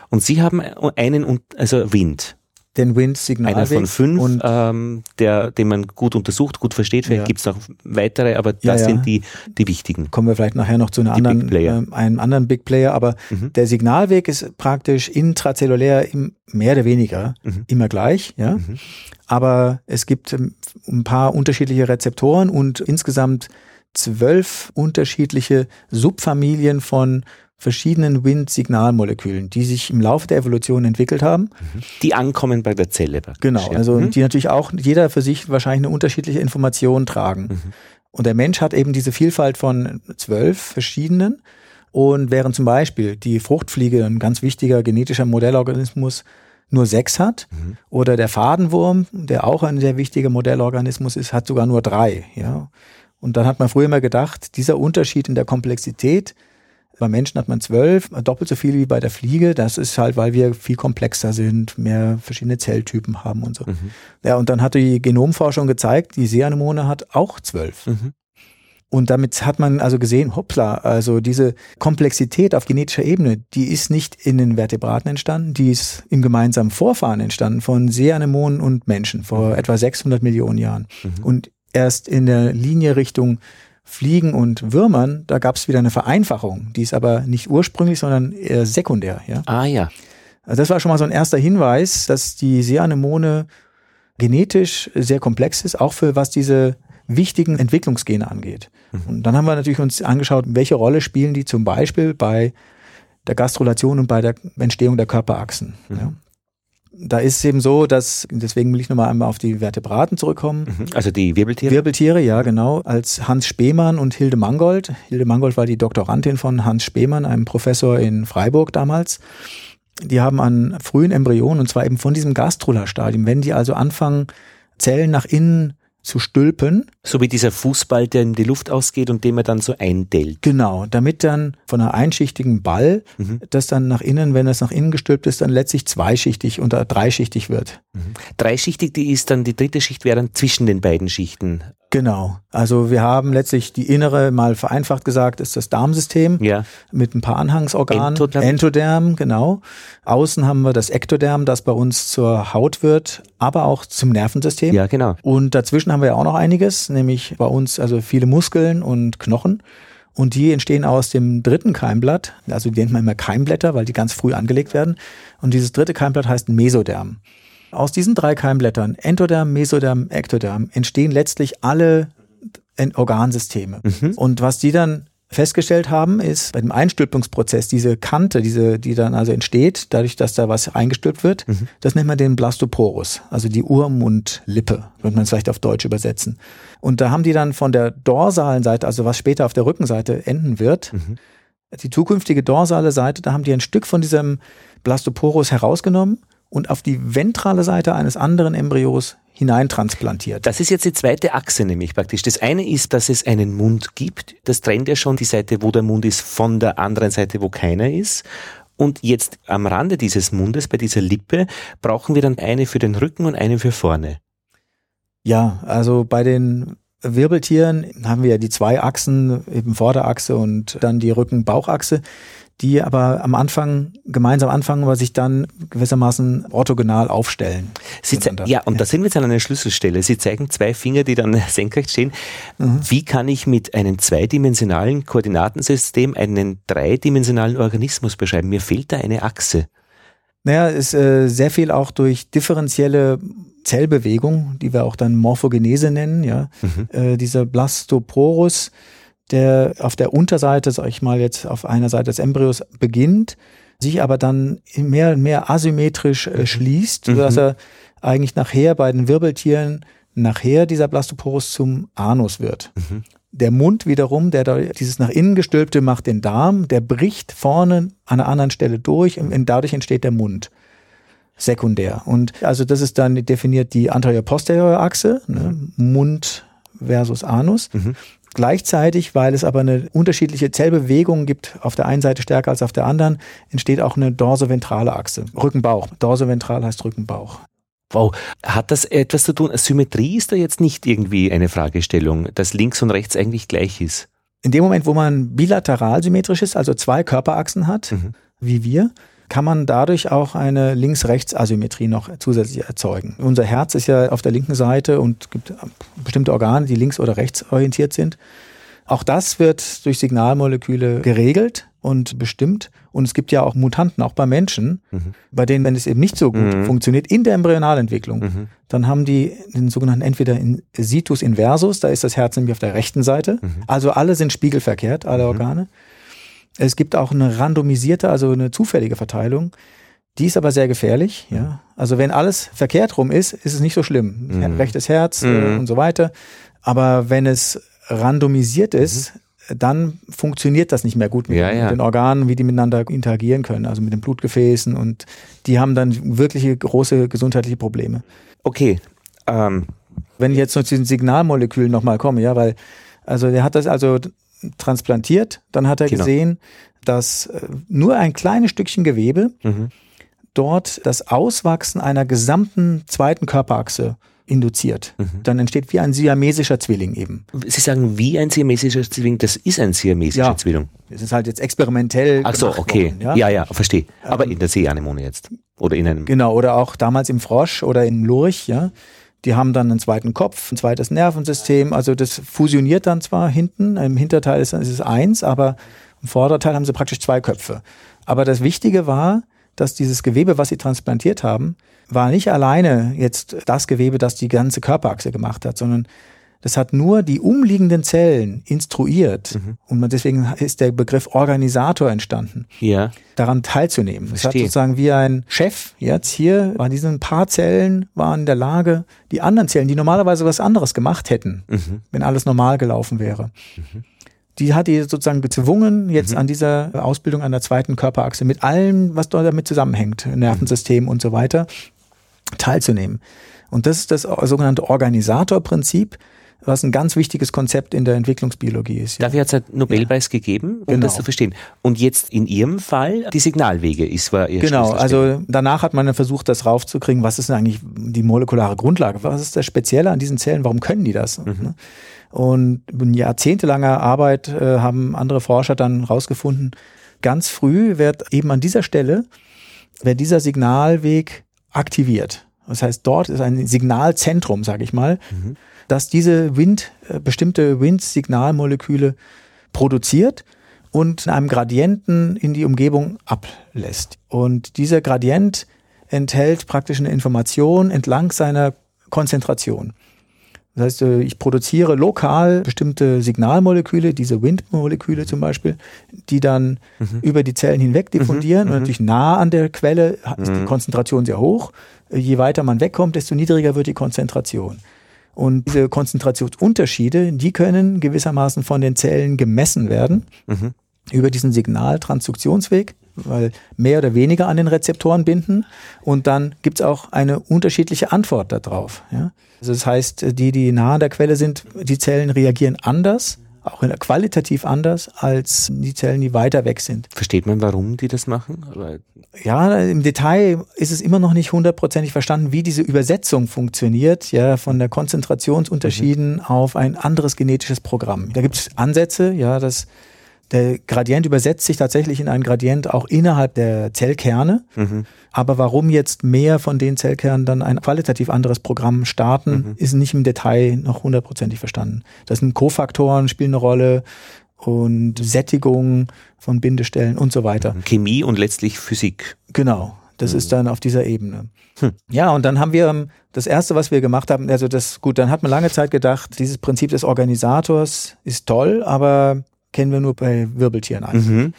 Und Sie haben einen, also Wind den Wind-Signalweg. Einer von fünf, und, ähm, der, den man gut untersucht, gut versteht. Vielleicht ja. gibt es noch weitere, aber das ja, ja. sind die, die wichtigen. Kommen wir vielleicht nachher noch zu einer anderen, äh, einem anderen Big Player. Aber mhm. der Signalweg ist praktisch intrazellulär im, mehr oder weniger mhm. immer gleich. Ja? Mhm. Aber es gibt ähm, ein paar unterschiedliche Rezeptoren und insgesamt zwölf unterschiedliche Subfamilien von verschiedenen Wind-Signalmolekülen, die sich im Laufe der Evolution entwickelt haben. Die ankommen bei der Zelle. Genau, also mhm. die natürlich auch jeder für sich wahrscheinlich eine unterschiedliche Information tragen. Mhm. Und der Mensch hat eben diese Vielfalt von zwölf verschiedenen. Und während zum Beispiel die Fruchtfliege, ein ganz wichtiger genetischer Modellorganismus, nur sechs hat, mhm. oder der Fadenwurm, der auch ein sehr wichtiger Modellorganismus ist, hat sogar nur drei. Ja. Und dann hat man früher immer gedacht, dieser Unterschied in der Komplexität Beim Menschen hat man zwölf, doppelt so viel wie bei der Fliege. Das ist halt, weil wir viel komplexer sind, mehr verschiedene Zelltypen haben und so. Mhm. Ja, und dann hat die Genomforschung gezeigt, die Seeanemone hat auch zwölf. Mhm. Und damit hat man also gesehen, hoppla, also diese Komplexität auf genetischer Ebene, die ist nicht in den Vertebraten entstanden, die ist im gemeinsamen Vorfahren entstanden von Seeanemonen und Menschen vor mhm. etwa 600 Millionen Jahren. Mhm. Und erst in der Linie Richtung Fliegen und Würmern, da gab es wieder eine Vereinfachung. Die ist aber nicht ursprünglich, sondern eher sekundär. Ja? Ah ja. Also das war schon mal so ein erster Hinweis, dass die Seeanemone genetisch sehr komplex ist, auch für was diese wichtigen Entwicklungsgene angeht. Mhm. Und dann haben wir natürlich uns angeschaut, welche Rolle spielen die zum Beispiel bei der Gastrulation und bei der Entstehung der Körperachsen. Mhm. Ja. Da ist es eben so, dass, deswegen will ich nochmal einmal auf die Vertebraten zurückkommen. Mhm. Also die Wirbeltiere? Wirbeltiere, ja, genau. Als Hans Spemann und Hilde Mangold. Hilde Mangold war die Doktorandin von Hans Spemann, einem Professor in Freiburg damals. Die haben an frühen Embryonen, und zwar eben von diesem Gastrula-Stadium, wenn die also anfangen, Zellen nach innen zu stülpen. So wie dieser Fußball, der in die Luft ausgeht und den man dann so eindellt. Genau, damit dann von einer einschichtigen Ball, mhm. das dann nach innen, wenn es nach innen gestülpt ist, dann letztlich zweischichtig oder dreischichtig wird. Mhm. Dreischichtig, die ist dann, die dritte Schicht wäre dann zwischen den beiden Schichten. Genau. Also wir haben letztlich die innere, mal vereinfacht gesagt, ist das Darmsystem ja. mit ein paar Anhangsorganen. Entoderm. Entoderm, genau. Außen haben wir das Ektoderm, das bei uns zur Haut wird, aber auch zum Nervensystem. Ja, genau. Und dazwischen haben wir ja auch noch einiges, nämlich bei uns also viele Muskeln und Knochen. Und die entstehen aus dem dritten Keimblatt, also die nennt man immer Keimblätter, weil die ganz früh angelegt werden. Und dieses dritte Keimblatt heißt Mesoderm. Aus diesen drei Keimblättern, Entoderm, Mesoderm, Ektoderm, entstehen letztlich alle Organsysteme. Mhm. Und was die dann festgestellt haben, ist bei dem Einstülpungsprozess diese Kante, diese, die dann also entsteht, dadurch, dass da was eingestülpt wird, mhm. das nennt man den Blastoporus, also die Urmundlippe, würde man es vielleicht auf Deutsch übersetzen. Und da haben die dann von der dorsalen Seite, also was später auf der Rückenseite enden wird, mhm. die zukünftige dorsale Seite, da haben die ein Stück von diesem Blastoporus herausgenommen und auf die ventrale Seite eines anderen Embryos hineintransplantiert. Das ist jetzt die zweite Achse nämlich praktisch. Das eine ist, dass es einen Mund gibt. Das trennt ja schon die Seite, wo der Mund ist, von der anderen Seite, wo keiner ist. Und jetzt am Rande dieses Mundes, bei dieser Lippe, brauchen wir dann eine für den Rücken und eine für vorne. Ja, also bei den Wirbeltieren haben wir ja die zwei Achsen, eben Vorderachse und dann die Rücken-Bauchachse die aber am Anfang gemeinsam anfangen, aber sich dann gewissermaßen orthogonal aufstellen. Sie ja, und ja. da sind wir jetzt an einer Schlüsselstelle. Sie zeigen zwei Finger, die dann senkrecht stehen. Mhm. Wie kann ich mit einem zweidimensionalen Koordinatensystem einen dreidimensionalen Organismus beschreiben? Mir fehlt da eine Achse. Naja, ist äh, sehr viel auch durch differenzielle Zellbewegung, die wir auch dann Morphogenese nennen, ja. Mhm. Äh, dieser Blastoporus, der auf der Unterseite, sag ich mal jetzt auf einer Seite des Embryos beginnt, sich aber dann mehr und mehr asymmetrisch äh, schließt, mhm. sodass er eigentlich nachher bei den Wirbeltieren nachher dieser Blastoporus zum Anus wird. Mhm. Der Mund wiederum, der da, dieses nach innen gestülpte macht den Darm, der bricht vorne an einer anderen Stelle durch und dadurch entsteht der Mund sekundär. Und also das ist dann definiert die anterior-posterior Achse, ne? Mund versus Anus. Mhm. Gleichzeitig, weil es aber eine unterschiedliche Zellbewegung gibt, auf der einen Seite stärker als auf der anderen, entsteht auch eine dorsoventrale Achse. Rückenbauch. Dorsoventral heißt Rückenbauch. Wow. Hat das etwas zu tun? Symmetrie ist da jetzt nicht irgendwie eine Fragestellung, dass links und rechts eigentlich gleich ist. In dem Moment, wo man bilateral symmetrisch ist, also zwei Körperachsen hat, mhm. wie wir, kann man dadurch auch eine Links-Rechts-Asymmetrie noch zusätzlich erzeugen. Unser Herz ist ja auf der linken Seite und gibt bestimmte Organe, die links- oder rechts orientiert sind. Auch das wird durch Signalmoleküle geregelt und bestimmt. Und es gibt ja auch Mutanten, auch bei Menschen, mhm. bei denen, wenn es eben nicht so gut mhm. funktioniert in der Embryonalentwicklung, mhm. dann haben die den sogenannten entweder in Situs inversus, da ist das Herz nämlich auf der rechten Seite. Mhm. Also alle sind spiegelverkehrt, alle mhm. Organe. Es gibt auch eine randomisierte, also eine zufällige Verteilung. Die ist aber sehr gefährlich. Ja? Also wenn alles verkehrt rum ist, ist es nicht so schlimm. Mhm. Rechtes Herz äh, mhm. und so weiter. Aber wenn es randomisiert ist, mhm. dann funktioniert das nicht mehr gut mit, ja, ja. den Organen, wie die miteinander interagieren können, also mit den Blutgefäßen und die haben dann wirkliche große gesundheitliche Probleme. Okay. Ähm. Wenn ich jetzt zu diesen Signalmolekülen nochmal komme, ja, weil also der hat das also transplantiert. Dann hat er Genau. gesehen, dass äh, nur ein kleines Stückchen Gewebe Mhm. dort das Auswachsen einer gesamten zweiten Körperachse induziert. Mhm. Dann entsteht wie ein siamesischer Zwilling eben. Sie sagen, wie ein siamesischer Zwilling, das ist ein siamesischer Ja. Zwilling. Das ist halt jetzt experimentell. Ach so, okay. worden, ja? ja? ja, verstehe. Aber in der Seeanemone jetzt. Oder in einem. Genau, oder auch damals im Frosch oder im Lurch, ja. Die haben dann einen zweiten Kopf, ein zweites Nervensystem. Also das fusioniert dann zwar hinten, im Hinterteil ist, ist es eins, aber im Vorderteil haben sie praktisch zwei Köpfe. Aber das Wichtige war, dass dieses Gewebe, was sie transplantiert haben, war nicht alleine jetzt das Gewebe, das die ganze Körperachse gemacht hat, sondern das hat nur die umliegenden Zellen instruiert. Mhm. Und man, deswegen ist der Begriff Organisator entstanden Ja. daran teilzunehmen. Es hat Verstehe. sozusagen wie ein Chef jetzt hier bei diesen paar Zellen waren in der Lage, die anderen Zellen, die normalerweise was anderes gemacht hätten, Mhm. wenn alles normal gelaufen wäre. Die hat die sozusagen gezwungen, jetzt an dieser Ausbildung an der zweiten Körperachse mit allem, was dort damit zusammenhängt, Nervensystem und so weiter, teilzunehmen. Und das ist das sogenannte Organisatorprinzip, was ein ganz wichtiges Konzept in der Entwicklungsbiologie ist. Ja. Dafür hat es einen Nobelpreis gegeben, um Genau. das zu verstehen. Und jetzt in Ihrem Fall die Signalwege ist war Ihr Genau, also danach hat man dann versucht, das raufzukriegen, was ist denn eigentlich die molekulare Grundlage, was ist das Spezielle an diesen Zellen, warum können die das? Ne? Und in jahrzehntelanger Arbeit äh, haben andere Forscher dann rausgefunden, ganz früh wird eben an dieser Stelle, wird dieser Signalweg aktiviert. Das heißt, dort ist ein Signalzentrum, sage ich mal, das diese Wind, äh, bestimmte Windsignalmoleküle produziert und in einem Gradienten in die Umgebung ablässt. Und dieser Gradient enthält praktisch eine Information entlang seiner Konzentration. Das heißt, äh, ich produziere lokal bestimmte Signalmoleküle, diese Windmoleküle zum Beispiel, die dann über die Zellen hinweg diffundieren und natürlich nah an der Quelle ist die Konzentration sehr hoch. Äh, Je weiter man wegkommt, desto niedriger wird die Konzentration. Und diese Konzentrationsunterschiede, die können gewissermaßen von den Zellen gemessen werden Mhm. über diesen Signaltransduktionsweg, weil mehr oder weniger an den Rezeptoren binden. Und dann gibt's auch eine unterschiedliche Antwort darauf. Ja? Also das heißt, die, die nah an der Quelle sind, die Zellen reagieren anders, auch qualitativ anders, als die Zellen, die weiter weg sind. Versteht man, warum die das machen? Weil- Ja, im Detail ist es immer noch nicht hundertprozentig verstanden, wie diese Übersetzung funktioniert, ja, von der Konzentrationsunterschieden auf ein anderes genetisches Programm. Da gibt es Ansätze, ja, dass der Gradient übersetzt sich tatsächlich in einen Gradient auch innerhalb der Zellkerne. Mhm. Aber warum jetzt mehr von den Zellkernen dann ein qualitativ anderes Programm starten, ist nicht im Detail noch hundertprozentig verstanden. Das sind Kofaktoren, spielen eine Rolle und Sättigung von Bindestellen und so weiter. Chemie und letztlich Physik. Genau, das ist dann auf dieser Ebene. Ja, und dann haben wir ähm, das erste, was wir gemacht haben, also das, gut, dann hat man lange Zeit gedacht, dieses Prinzip des Organisators ist toll, aber kennen wir nur bei Wirbeltieren eigentlich. Mhm.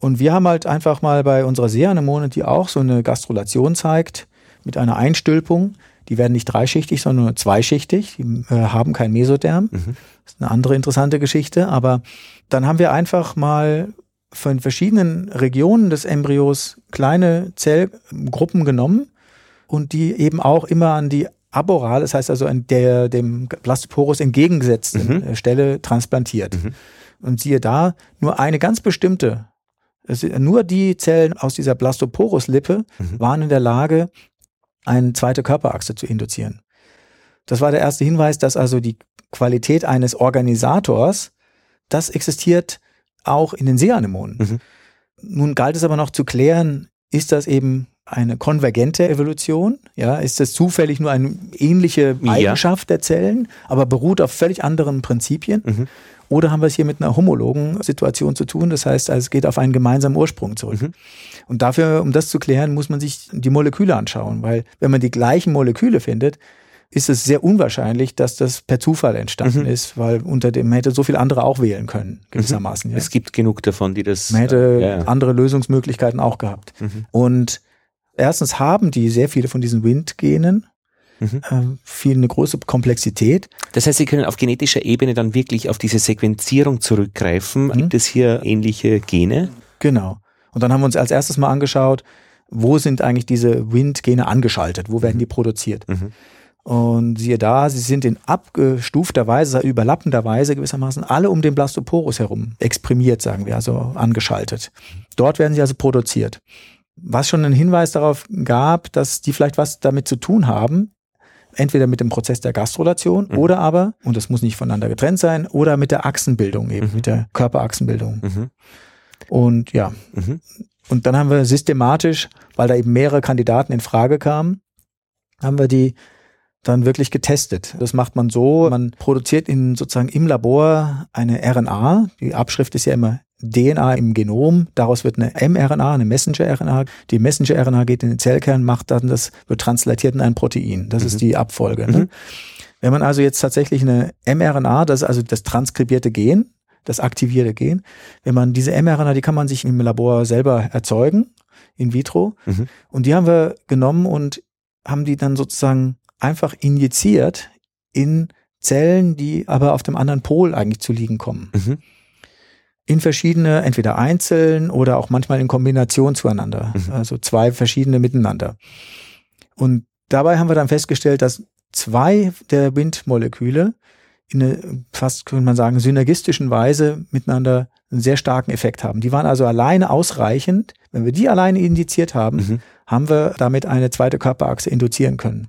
Und wir haben halt einfach mal bei unserer Seeanemone, die auch so eine Gastrulation zeigt, mit einer Einstülpung, die werden nicht dreischichtig, sondern nur zweischichtig, die äh, haben kein Mesoderm. Das ist eine andere interessante Geschichte, aber dann haben wir einfach mal von verschiedenen Regionen des Embryos kleine Zellgruppen genommen und die eben auch immer an die aborale, das heißt also an der dem Blastoporus entgegengesetzten äh, Stelle transplantiert. Und siehe da, nur eine ganz bestimmte, es nur die Zellen aus dieser Blastoporus-Lippe waren in der Lage, eine zweite Körperachse zu induzieren. Das war der erste Hinweis, dass also die Qualität eines Organisators, das existiert auch in den Seeanemonen. Mhm. Nun galt es aber noch zu klären, ist das eben eine konvergente Evolution? Ja, ist das zufällig nur eine ähnliche Ja. Eigenschaft der Zellen, aber beruht auf völlig anderen Prinzipien? Mhm. Oder haben wir es hier mit einer homologen Situation zu tun? Das heißt, also es geht auf einen gemeinsamen Ursprung zurück. Mhm. Und dafür, um das zu klären, muss man sich die Moleküle anschauen, weil wenn man die gleichen Moleküle findet, ist es sehr unwahrscheinlich, dass das per Zufall entstanden Mhm. ist, weil unter dem man hätte so viele andere auch wählen können, gewissermaßen. Ja. Es gibt genug davon, die das. Man hätte äh, ja, ja. andere Lösungsmöglichkeiten auch gehabt. Mhm. Und erstens haben die sehr viele von diesen Windgenen, Mhm. äh, viel eine große Komplexität. Das heißt, Sie können auf genetischer Ebene dann wirklich auf diese Sequenzierung zurückgreifen. Mhm. Gibt es hier ähnliche Gene? Genau. Und dann haben wir uns als erstes mal angeschaut, wo sind eigentlich diese Windgene angeschaltet, wo werden die produziert. Mhm. Und siehe da, sie sind in abgestufter Weise, überlappender Weise gewissermaßen alle um den Blastoporus herum exprimiert, sagen wir, also angeschaltet. Dort werden sie also produziert. Was schon einen Hinweis darauf gab, dass die vielleicht was damit zu tun haben, entweder mit dem Prozess der Gastrulation mhm. oder aber, und das muss nicht voneinander getrennt sein, oder mit der Achsenbildung eben, mhm. mit der Körperachsenbildung. Mhm. Und ja, mhm. und dann haben wir systematisch, weil da eben mehrere Kandidaten in Frage kamen, haben wir die dann wirklich getestet. Das macht man so, man produziert in sozusagen im Labor eine RNA. Die Abschrift ist ja immer DNA im Genom. Daraus wird eine mRNA, eine Messenger-RNA. Die Messenger-RNA geht in den Zellkern, macht dann das, wird translatiert in ein Protein. Das mhm. ist die Abfolge. Ne? Mhm. Wenn man also jetzt tatsächlich eine mRNA, das ist also das transkribierte Gen, das aktivierte Gen, wenn man diese mRNA, die kann man sich im Labor selber erzeugen, in vitro. Mhm. Und die haben wir genommen und haben die dann sozusagen einfach injiziert in Zellen, die aber auf dem anderen Pol eigentlich zu liegen kommen. In verschiedene, entweder einzeln oder auch manchmal in Kombination zueinander. Mhm. Also zwei verschiedene miteinander. Und dabei haben wir dann festgestellt, dass zwei der Windmoleküle in eine, fast könnte man sagen, synergistischen Weise miteinander einen sehr starken Effekt haben. Die waren also alleine ausreichend. Wenn wir die alleine indiziert haben, mhm. haben wir damit eine zweite Körperachse induzieren können.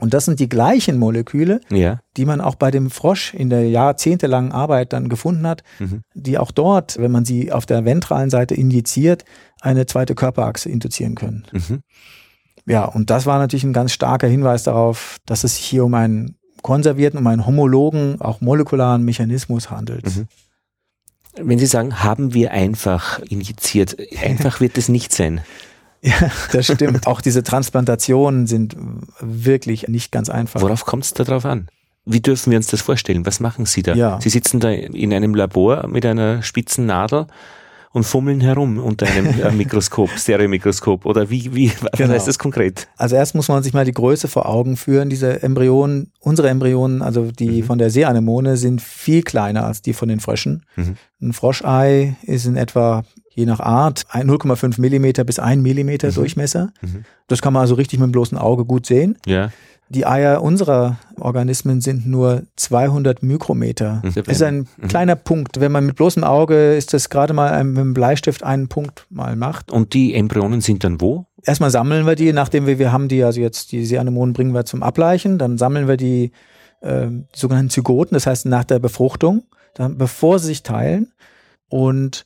Und das sind die gleichen Moleküle, ja. die man auch bei dem Frosch in der jahrzehntelangen Arbeit dann gefunden hat, mhm. die auch dort, wenn man sie auf der ventralen Seite injiziert, eine zweite Körperachse induzieren können. Mhm. Ja, und das war natürlich ein ganz starker Hinweis darauf, dass es sich hier um einen konservierten, um einen homologen, auch molekularen Mechanismus handelt. Mhm. Wenn Sie sagen, haben wir einfach injiziert, einfach wird es nicht sein. Ja, das stimmt. Auch diese Transplantationen sind wirklich nicht ganz einfach. Worauf kommt es da drauf an? Wie dürfen wir uns das vorstellen? Was machen Sie da? Ja. Sie sitzen da in einem Labor mit einer spitzen Nadel und fummeln herum unter einem äh, Mikroskop, Stereomikroskop oder wie, wie, was genau. heißt das konkret? Also erst muss man sich mal die Größe vor Augen führen. Diese Embryonen, unsere Embryonen, also die mhm. von der Seeanemone sind viel kleiner als die von den Fröschen. Mhm. Ein Froschei ist in etwa je nach Art 0,5 Millimeter bis 1 Millimeter mhm. Durchmesser. Mhm. Das kann man also richtig mit dem bloßen Auge gut sehen. Ja. Die Eier unserer Organismen sind nur 200 Mikrometer. Das ist ein mhm. kleiner Punkt. Wenn man mit bloßem Auge ist das gerade mal mit einem Bleistift einen Punkt mal macht. Und die Embryonen sind dann wo? Erstmal sammeln wir die, nachdem wir, wir haben die, also jetzt die Seanemonen bringen wir zum Ableichen, dann sammeln wir die, äh, die sogenannten Zygoten, das heißt nach der Befruchtung, dann, bevor sie sich teilen und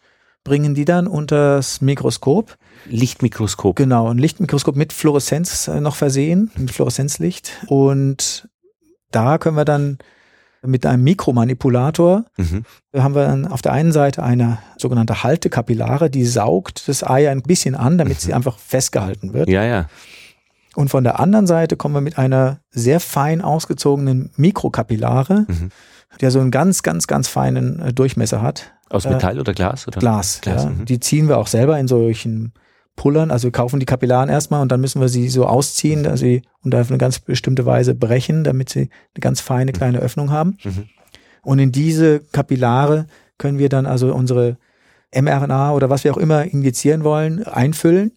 bringen die dann unter das Mikroskop. Lichtmikroskop. Genau, ein Lichtmikroskop mit Fluoreszenz äh, noch versehen, mit Fluoreszenzlicht. Und da können wir dann mit einem Mikromanipulator mhm. haben wir dann auf der einen Seite eine sogenannte Haltekapillare, die saugt das Ei ein bisschen an, damit mhm. sie einfach festgehalten wird. Ja, ja. Und von der anderen Seite kommen wir mit einer sehr fein ausgezogenen Mikrokapillare, mhm. Der so einen ganz, ganz, ganz feinen äh, Durchmesser hat. Aus äh, Metall äh, oder Glas? Oder? Glas. Glas ja. mhm. Die ziehen wir auch selber in solchen Pullern. Also wir kaufen die Kapillaren erstmal und dann müssen wir sie so ausziehen, dass sie und auf eine ganz bestimmte Weise brechen, damit sie eine ganz feine kleine mhm. Öffnung haben. Mhm. Und in diese Kapillare können wir dann also unsere mRNA oder was wir auch immer injizieren wollen, einfüllen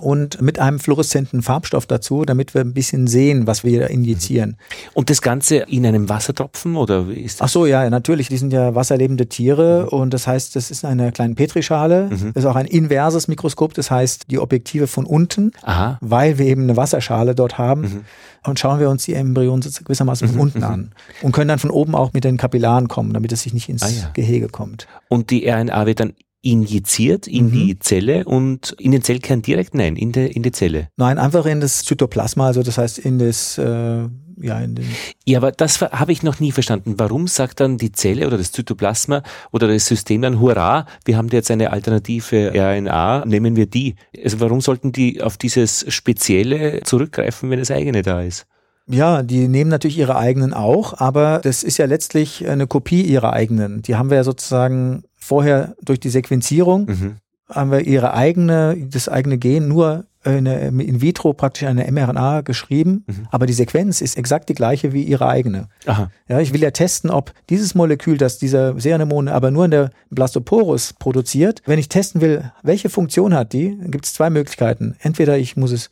und mit einem fluoreszenten Farbstoff dazu, damit wir ein bisschen sehen, was wir da injizieren. Und das Ganze in einem Wassertropfen oder wie ist das? Ach so, ja, natürlich. Die sind ja wasserlebende Tiere mhm. und das heißt, das ist eine kleine Petrischale. Mhm. Das ist auch ein inverses Mikroskop, das heißt die Objektive von unten, Aha. weil wir eben eine Wasserschale dort haben. Mhm. Und schauen wir uns die Embryonen gewissermaßen von mhm, unten mhm. an und können dann von oben auch mit den Kapillaren kommen, damit es sich nicht ins ah, ja. Gehege kommt. Und die RNA wird dann injiziert in mhm. die Zelle und in den Zellkern direkt? Nein, in, der in die Zelle. Nein, einfach in das Zytoplasma, also das heißt in das, äh, ja, in den. Ja, aber das habe ich noch nie verstanden. Warum sagt dann die Zelle oder das Zytoplasma oder das System dann, hurra, wir haben jetzt eine alternative RNA, nehmen wir die. Also warum sollten die auf dieses Spezielle zurückgreifen, wenn das eigene da ist? Ja, die nehmen natürlich ihre eigenen auch, aber das ist ja letztlich eine Kopie ihrer eigenen. Die haben wir ja sozusagen vorher durch die Sequenzierung mhm. haben wir ihre eigene, das eigene Gen nur eine, in vitro praktisch eine mRNA geschrieben, mhm. aber die Sequenz ist exakt die gleiche wie ihre eigene. Aha. Ja, ich will ja testen, ob dieses Molekül, das dieser Seanemone aber nur in der Blastoporus produziert, wenn ich testen will, welche Funktion hat die, gibt es zwei Möglichkeiten. Entweder ich muss es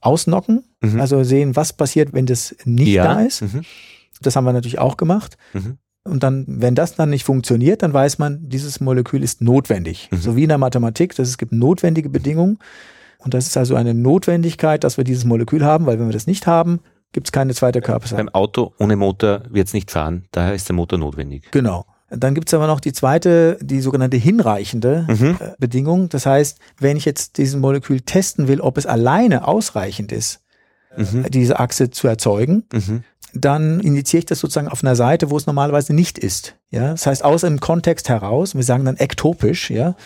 ausnocken, mhm. also sehen, was passiert, wenn das nicht ja. da ist. Mhm. Das haben wir natürlich auch gemacht. Mhm. Und dann, wenn das dann nicht funktioniert, dann weiß man, dieses Molekül ist notwendig. Mhm. So wie in der Mathematik, dass es gibt notwendige Bedingungen. Und das ist also eine Notwendigkeit, dass wir dieses Molekül haben, weil wenn wir das nicht haben, gibt es keine zweite Körperseite. Beim Auto ohne Motor wird es nicht fahren, daher ist der Motor notwendig. Genau. Dann gibt es aber noch die zweite, die sogenannte hinreichende mhm. Äh, Bedingung. Das heißt, wenn ich jetzt diesen Molekül testen will, ob es alleine ausreichend ist, mhm. diese Achse zu erzeugen, mhm. Dann initiiere ich das sozusagen auf einer Seite, wo es normalerweise nicht ist. Ja, das heißt aus dem Kontext heraus. Wir sagen dann ektopisch. Ja,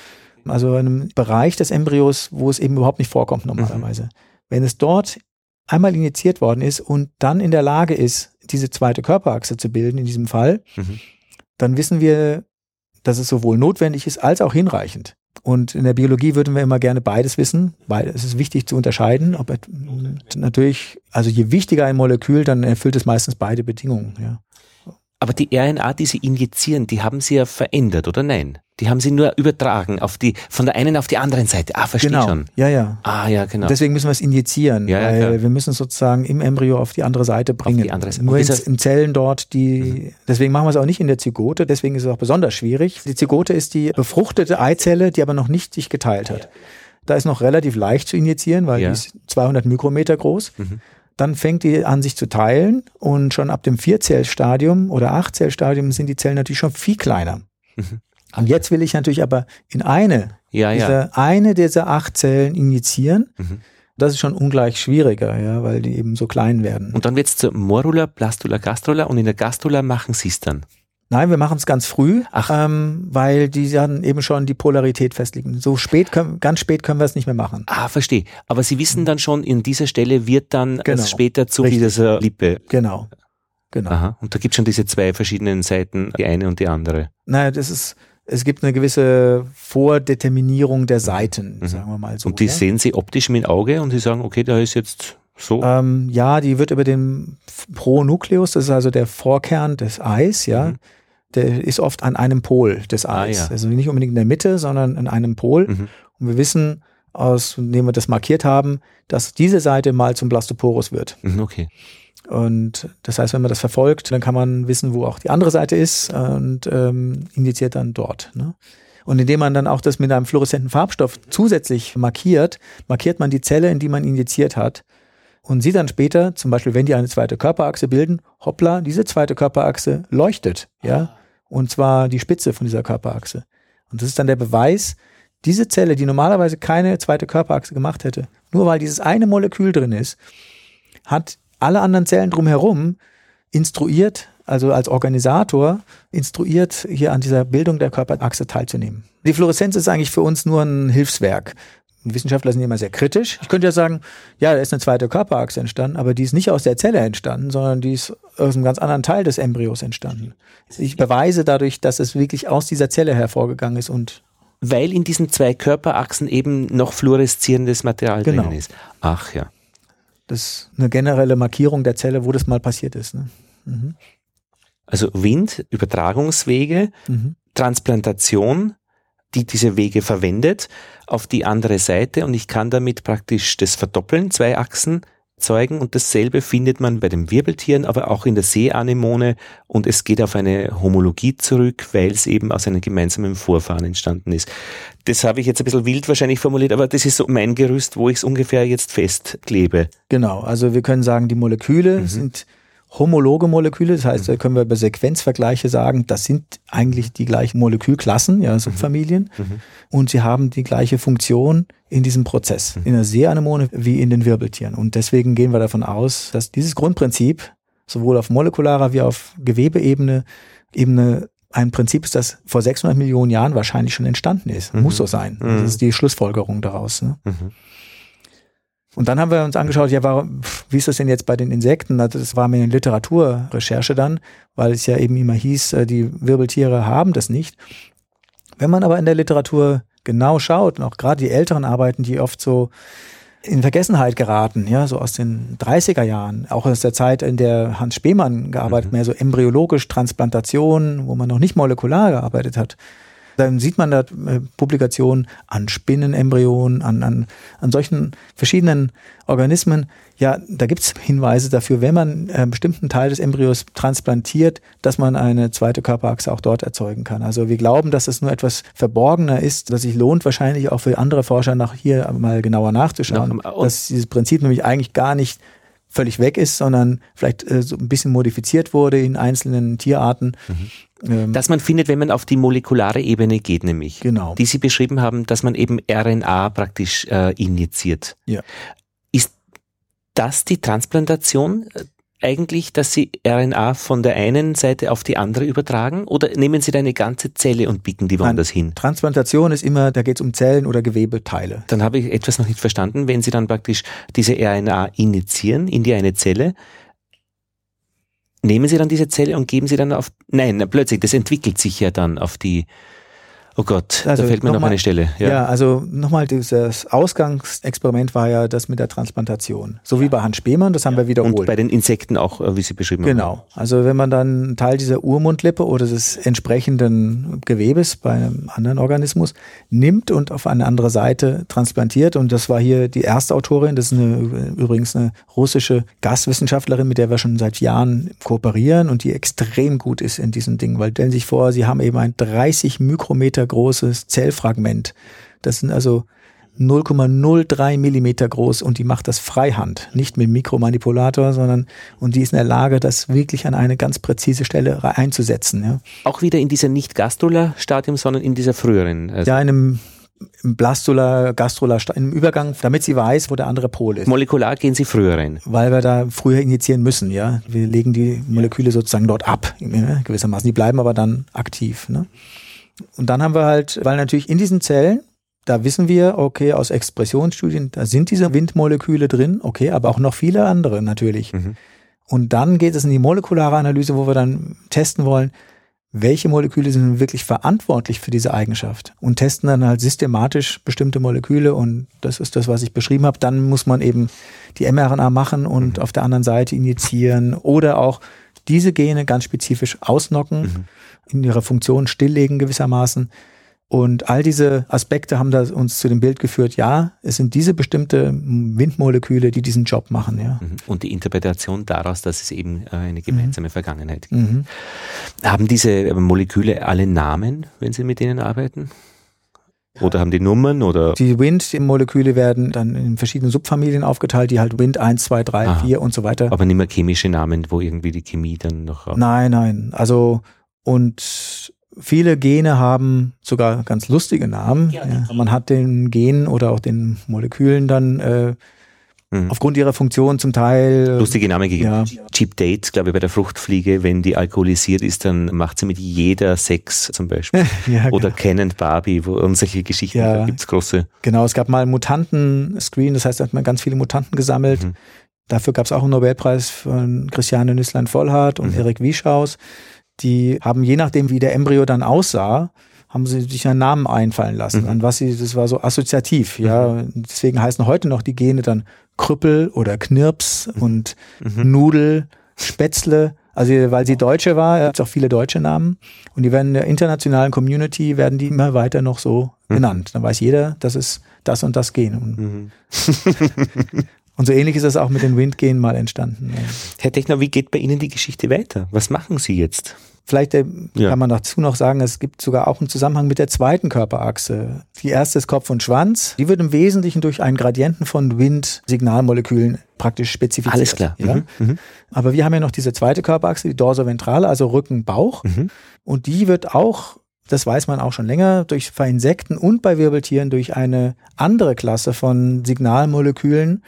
also in einem Bereich des Embryos, wo es eben überhaupt nicht vorkommt normalerweise. Mhm. Wenn es dort einmal injiziert worden ist und dann in der Lage ist, diese zweite Körperachse zu bilden, in diesem Fall, mhm. dann wissen wir, dass es sowohl notwendig ist als auch hinreichend. Und in der Biologie würden wir immer gerne beides wissen, weil es ist wichtig zu unterscheiden. Ob natürlich, also je wichtiger ein Molekül, dann erfüllt es meistens beide Bedingungen. Ja. Aber die RNA, die Sie injizieren, die haben Sie ja verändert, oder nein? Die haben Sie nur übertragen auf die, von der einen auf die anderen Seite. Ah, verstehe genau. schon. Ja, ja. Ah, ja, genau. Deswegen müssen wir es injizieren, ja, weil ja, wir müssen es sozusagen im Embryo auf die andere Seite bringen. Auf die andere Seite. Nur in, in Zellen dort, die, mhm. deswegen machen wir es auch nicht in der Zygote, deswegen ist es auch besonders schwierig. Die Zygote ist die befruchtete Eizelle, die aber noch nicht sich geteilt hat. Da ist noch relativ leicht zu injizieren, weil die ist 200 Mikrometer groß. Mhm. Dann fängt die an, sich zu teilen und schon ab dem Vierzellstadium oder Achtzellstadium sind die Zellen natürlich schon viel kleiner. Mhm. Und jetzt will ich natürlich aber in eine, ja, ja. Diese, eine dieser acht Zellen injizieren. Mhm. Das ist schon ungleich schwieriger, ja, weil die eben so klein werden. Und dann wird es zur Morula, Blastula, Gastrula und in der Gastrula machen sie es dann. Nein, wir machen es ganz früh, ähm, weil die dann eben schon die Polarität festlegen. So spät, können, ganz spät können wir es nicht mehr machen. Ah, verstehe. Aber Sie wissen dann schon, in dieser Stelle wird dann genau. später zu Richtig. dieser Lippe. Genau. Genau. Aha. Und da gibt es schon diese zwei verschiedenen Seiten, die eine und die andere. Naja, das ist, es gibt eine gewisse Vordeterminierung der Seiten, mhm. sagen wir mal so. Und die ja? sehen Sie optisch mit dem Auge und Sie sagen, okay, da ist jetzt so? Ähm, ja, die wird über den Pronukleus, das ist also der Vorkern des Eis, ja. Mhm der ist oft an einem Pol des Eis. Ah, ja. Also nicht unbedingt in der Mitte, sondern an einem Pol. Mhm. Und wir wissen aus, indem wir das markiert haben, dass diese Seite mal zum Blastoporus wird. Mhm, okay. Und das heißt, wenn man das verfolgt, dann kann man wissen, wo auch die andere Seite ist und ähm, indiziert dann dort. Ne? Und indem man dann auch das mit einem fluoreszenten Farbstoff zusätzlich markiert, markiert man die Zelle, in die man injiziert hat. Und sieht dann später, zum Beispiel, wenn die eine zweite Körperachse bilden, hoppla, diese zweite Körperachse leuchtet, ja und zwar die Spitze von dieser Körperachse. Und das ist dann der Beweis, diese Zelle, die normalerweise keine zweite Körperachse gemacht hätte, nur weil dieses eine Molekül drin ist, hat alle anderen Zellen drumherum instruiert, also als Organisator instruiert, hier an dieser Bildung der Körperachse teilzunehmen. Die Fluoreszenz ist eigentlich für uns nur ein Hilfswerk. Wissenschaftler sind immer sehr kritisch. Ich könnte ja sagen, ja, da ist eine zweite Körperachse entstanden, aber die ist nicht aus der Zelle entstanden, sondern die ist aus einem ganz anderen Teil des Embryos entstanden. Ich beweise dadurch, dass es wirklich aus dieser Zelle hervorgegangen ist und weil in diesen zwei Körperachsen eben noch fluoreszierendes Material genau. drin ist. Ach ja. Das ist eine generelle Markierung der Zelle, wo das mal passiert ist. Ne? Mhm. Also Wind, Übertragungswege, mhm. Transplantation, die diese Wege verwendet, auf die andere Seite und ich kann damit praktisch das verdoppeln, zwei Achsen zeugen und dasselbe findet man bei den Wirbeltieren, aber auch in der Seeanemone und es geht auf eine Homologie zurück, weil es eben aus einem gemeinsamen Vorfahren entstanden ist. Das habe ich jetzt ein bisschen wild wahrscheinlich formuliert, aber das ist so mein Gerüst, wo ich es ungefähr jetzt festklebe. Genau, also wir können sagen, die Moleküle mhm. sind homologe Moleküle. Das heißt, da können wir über Sequenzvergleiche sagen, das sind eigentlich die gleichen Molekülklassen, ja, Subfamilien. Mhm. mhm. Und sie haben die gleiche Funktion in diesem Prozess, mhm. in der Seeanemone wie in den Wirbeltieren. Und deswegen gehen wir davon aus, dass dieses Grundprinzip sowohl auf molekularer wie auf Gewebeebene Ebene ein Prinzip ist, das vor 600 Millionen Jahren wahrscheinlich schon entstanden ist. Mhm. Muss so sein. Das mhm. ist die Schlussfolgerung daraus. Ne? Und dann haben wir uns angeschaut, ja, warum, wie ist das denn jetzt bei den Insekten? Das war mir eine Literaturrecherche dann, weil es ja eben immer hieß, äh, die Wirbeltiere haben das nicht. Wenn man aber in der Literatur genau schaut, und auch gerade die älteren Arbeiten, die oft so in Vergessenheit geraten, ja, so aus den 30er Jahren, auch aus der Zeit, in der Hans Spemann gearbeitet, mhm. mehr so embryologisch Transplantation, wo man noch nicht molekular gearbeitet hat. Dann sieht man da äh, Publikationen an Spinnenembryonen, an, an, an solchen verschiedenen Organismen. Ja, da gibt's Hinweise dafür, wenn man einen bestimmten Teil des Embryos transplantiert, dass man eine zweite Körperachse auch dort erzeugen kann. Also wir glauben, dass es nur etwas verborgener ist, dass sich lohnt wahrscheinlich auch für andere Forscher nach hier mal genauer nachzuschauen, dass dieses Prinzip nämlich eigentlich gar nicht völlig weg ist, sondern vielleicht äh, so ein bisschen modifiziert wurde in einzelnen Tierarten. Mhm. Ähm, dass man findet, wenn man auf die molekulare Ebene geht, nämlich. Genau. Die Sie beschrieben haben, dass man eben RNA praktisch äh, injiziert. Ja. Ist das die Transplantation? eigentlich, dass Sie RNA von der einen Seite auf die andere übertragen oder nehmen Sie da eine ganze Zelle und biegen die woanders hin? Transplantation ist immer, da geht es um Zellen oder Gewebeteile. Dann habe ich etwas noch nicht verstanden. Wenn Sie dann praktisch diese RNA injizieren in die eine Zelle, nehmen Sie dann diese Zelle und geben Sie dann auf, nein, plötzlich, das entwickelt sich ja dann auf die Oh Gott, also da fällt mir noch, noch mal, eine Stelle. Ja, ja also nochmal, dieses Ausgangsexperiment war ja das mit der Transplantation. So wie bei Hans Spemann, das haben ja. wir wiederholt. Und bei den Insekten auch, äh, wie Sie beschrieben genau. haben. Genau. Also wenn man dann einen Teil dieser Urmundlippe oder des entsprechenden Gewebes bei einem anderen Organismus nimmt und auf eine andere Seite transplantiert, und das war hier die erste Autorin, das ist eine, übrigens eine russische Gastwissenschaftlerin, mit der wir schon seit Jahren kooperieren und die extrem gut ist in diesen Dingen, weil stellen Sie sich vor, Sie haben eben ein 30 Mikrometer Millimeter großes Zellfragment. Das sind also 0,03 Millimeter groß und die macht das freihand, nicht mit Mikromanipulator, sondern und die ist in der Lage, das wirklich an eine ganz präzise Stelle einzusetzen. Ja. Auch wieder in dieser nicht Gastrula-Stadium, sondern in dieser früheren. Also ja, in einem Blastula, Gastrula, im Übergang, damit sie weiß, wo der andere Pol ist. Molekular gehen Sie früher rein. Weil wir da früher injizieren müssen, ja. Wir legen die Moleküle sozusagen dort ab, gewissermaßen. Die bleiben aber dann aktiv. Ne? Und dann haben wir halt, weil natürlich in diesen Zellen, da wissen wir, okay, aus Expressionsstudien, da sind diese Windmoleküle drin, okay, aber auch noch viele andere natürlich. Mhm. Und dann geht es in die molekulare Analyse, wo wir dann testen wollen, welche Moleküle sind wirklich verantwortlich für diese Eigenschaft und testen dann halt systematisch bestimmte Moleküle und das ist das, was ich beschrieben habe. Dann muss man eben die mRNA machen und mhm. auf der anderen Seite injizieren oder auch diese Gene ganz spezifisch ausnocken. Mhm in ihrer Funktion stilllegen gewissermaßen. Und all diese Aspekte haben da uns zu dem Bild geführt, ja, es sind diese bestimmte Windmoleküle, die diesen Job machen. Ja. Mhm. Und die Interpretation daraus, dass es eben äh, eine gemeinsame mhm. Vergangenheit gibt. Mhm. Haben diese äh, Moleküle alle Namen, wenn Sie mit denen arbeiten? Oder haben die Nummern oder? Die Wind-Moleküle werden dann in verschiedene Subfamilien aufgeteilt, die halt Wind 1, 2, 3, Aha. 4 und so weiter. Aber nicht mehr chemische Namen, wo irgendwie die Chemie dann noch. Nein, nein. Also und viele Gene haben sogar ganz lustige Namen. Ja, man hat den Genen oder auch den Molekülen dann äh, mhm. aufgrund ihrer Funktion zum Teil. Äh, lustige Namen gegeben. Ja. Cheap Date, glaube ich, bei der Fruchtfliege, wenn die alkoholisiert ist, dann macht sie mit jeder Sex zum Beispiel. ja, oder genau. kennend Barbie, wo und solche Geschichten, ja, da gibt's große. Genau, es gab mal einen Mutanten-Screen, das heißt, da hat man ganz viele Mutanten gesammelt. Mhm. Dafür gab es auch einen Nobelpreis von Christiane Nüsslein-Vollhardt und mhm. Erik Wieschaus die haben je nachdem, wie der Embryo dann aussah, haben sie sich einen Namen einfallen lassen, mhm. an was sie, das war so assoziativ, ja. Mhm. Deswegen heißen heute noch die Gene dann Krüppel oder Knirps mhm. und mhm. Nudel, Spätzle. Also weil sie Deutsche war, gibt es auch viele deutsche Namen. Und die werden in der internationalen Community, werden die immer weiter noch so mhm. genannt. Dann weiß jeder, das ist das und das Gen. Mhm. Und so ähnlich ist das auch mit den Windgenen mal entstanden. Herr Techner, wie geht bei Ihnen die Geschichte weiter? Was machen Sie jetzt? Vielleicht äh, ja. kann man dazu noch sagen, es gibt sogar auch einen Zusammenhang mit der zweiten Körperachse. Die erste ist Kopf und Schwanz. Die wird im Wesentlichen durch einen Gradienten von Windsignalmolekülen praktisch spezifiziert. Alles klar. Ja? Mhm. Mhm. Aber wir haben ja noch diese zweite Körperachse, die dorsoventrale, also Rücken, Bauch. Mhm. Und die wird auch das weiß man auch schon länger, durch bei Insekten und bei Wirbeltieren durch eine andere Klasse von Signalmolekülen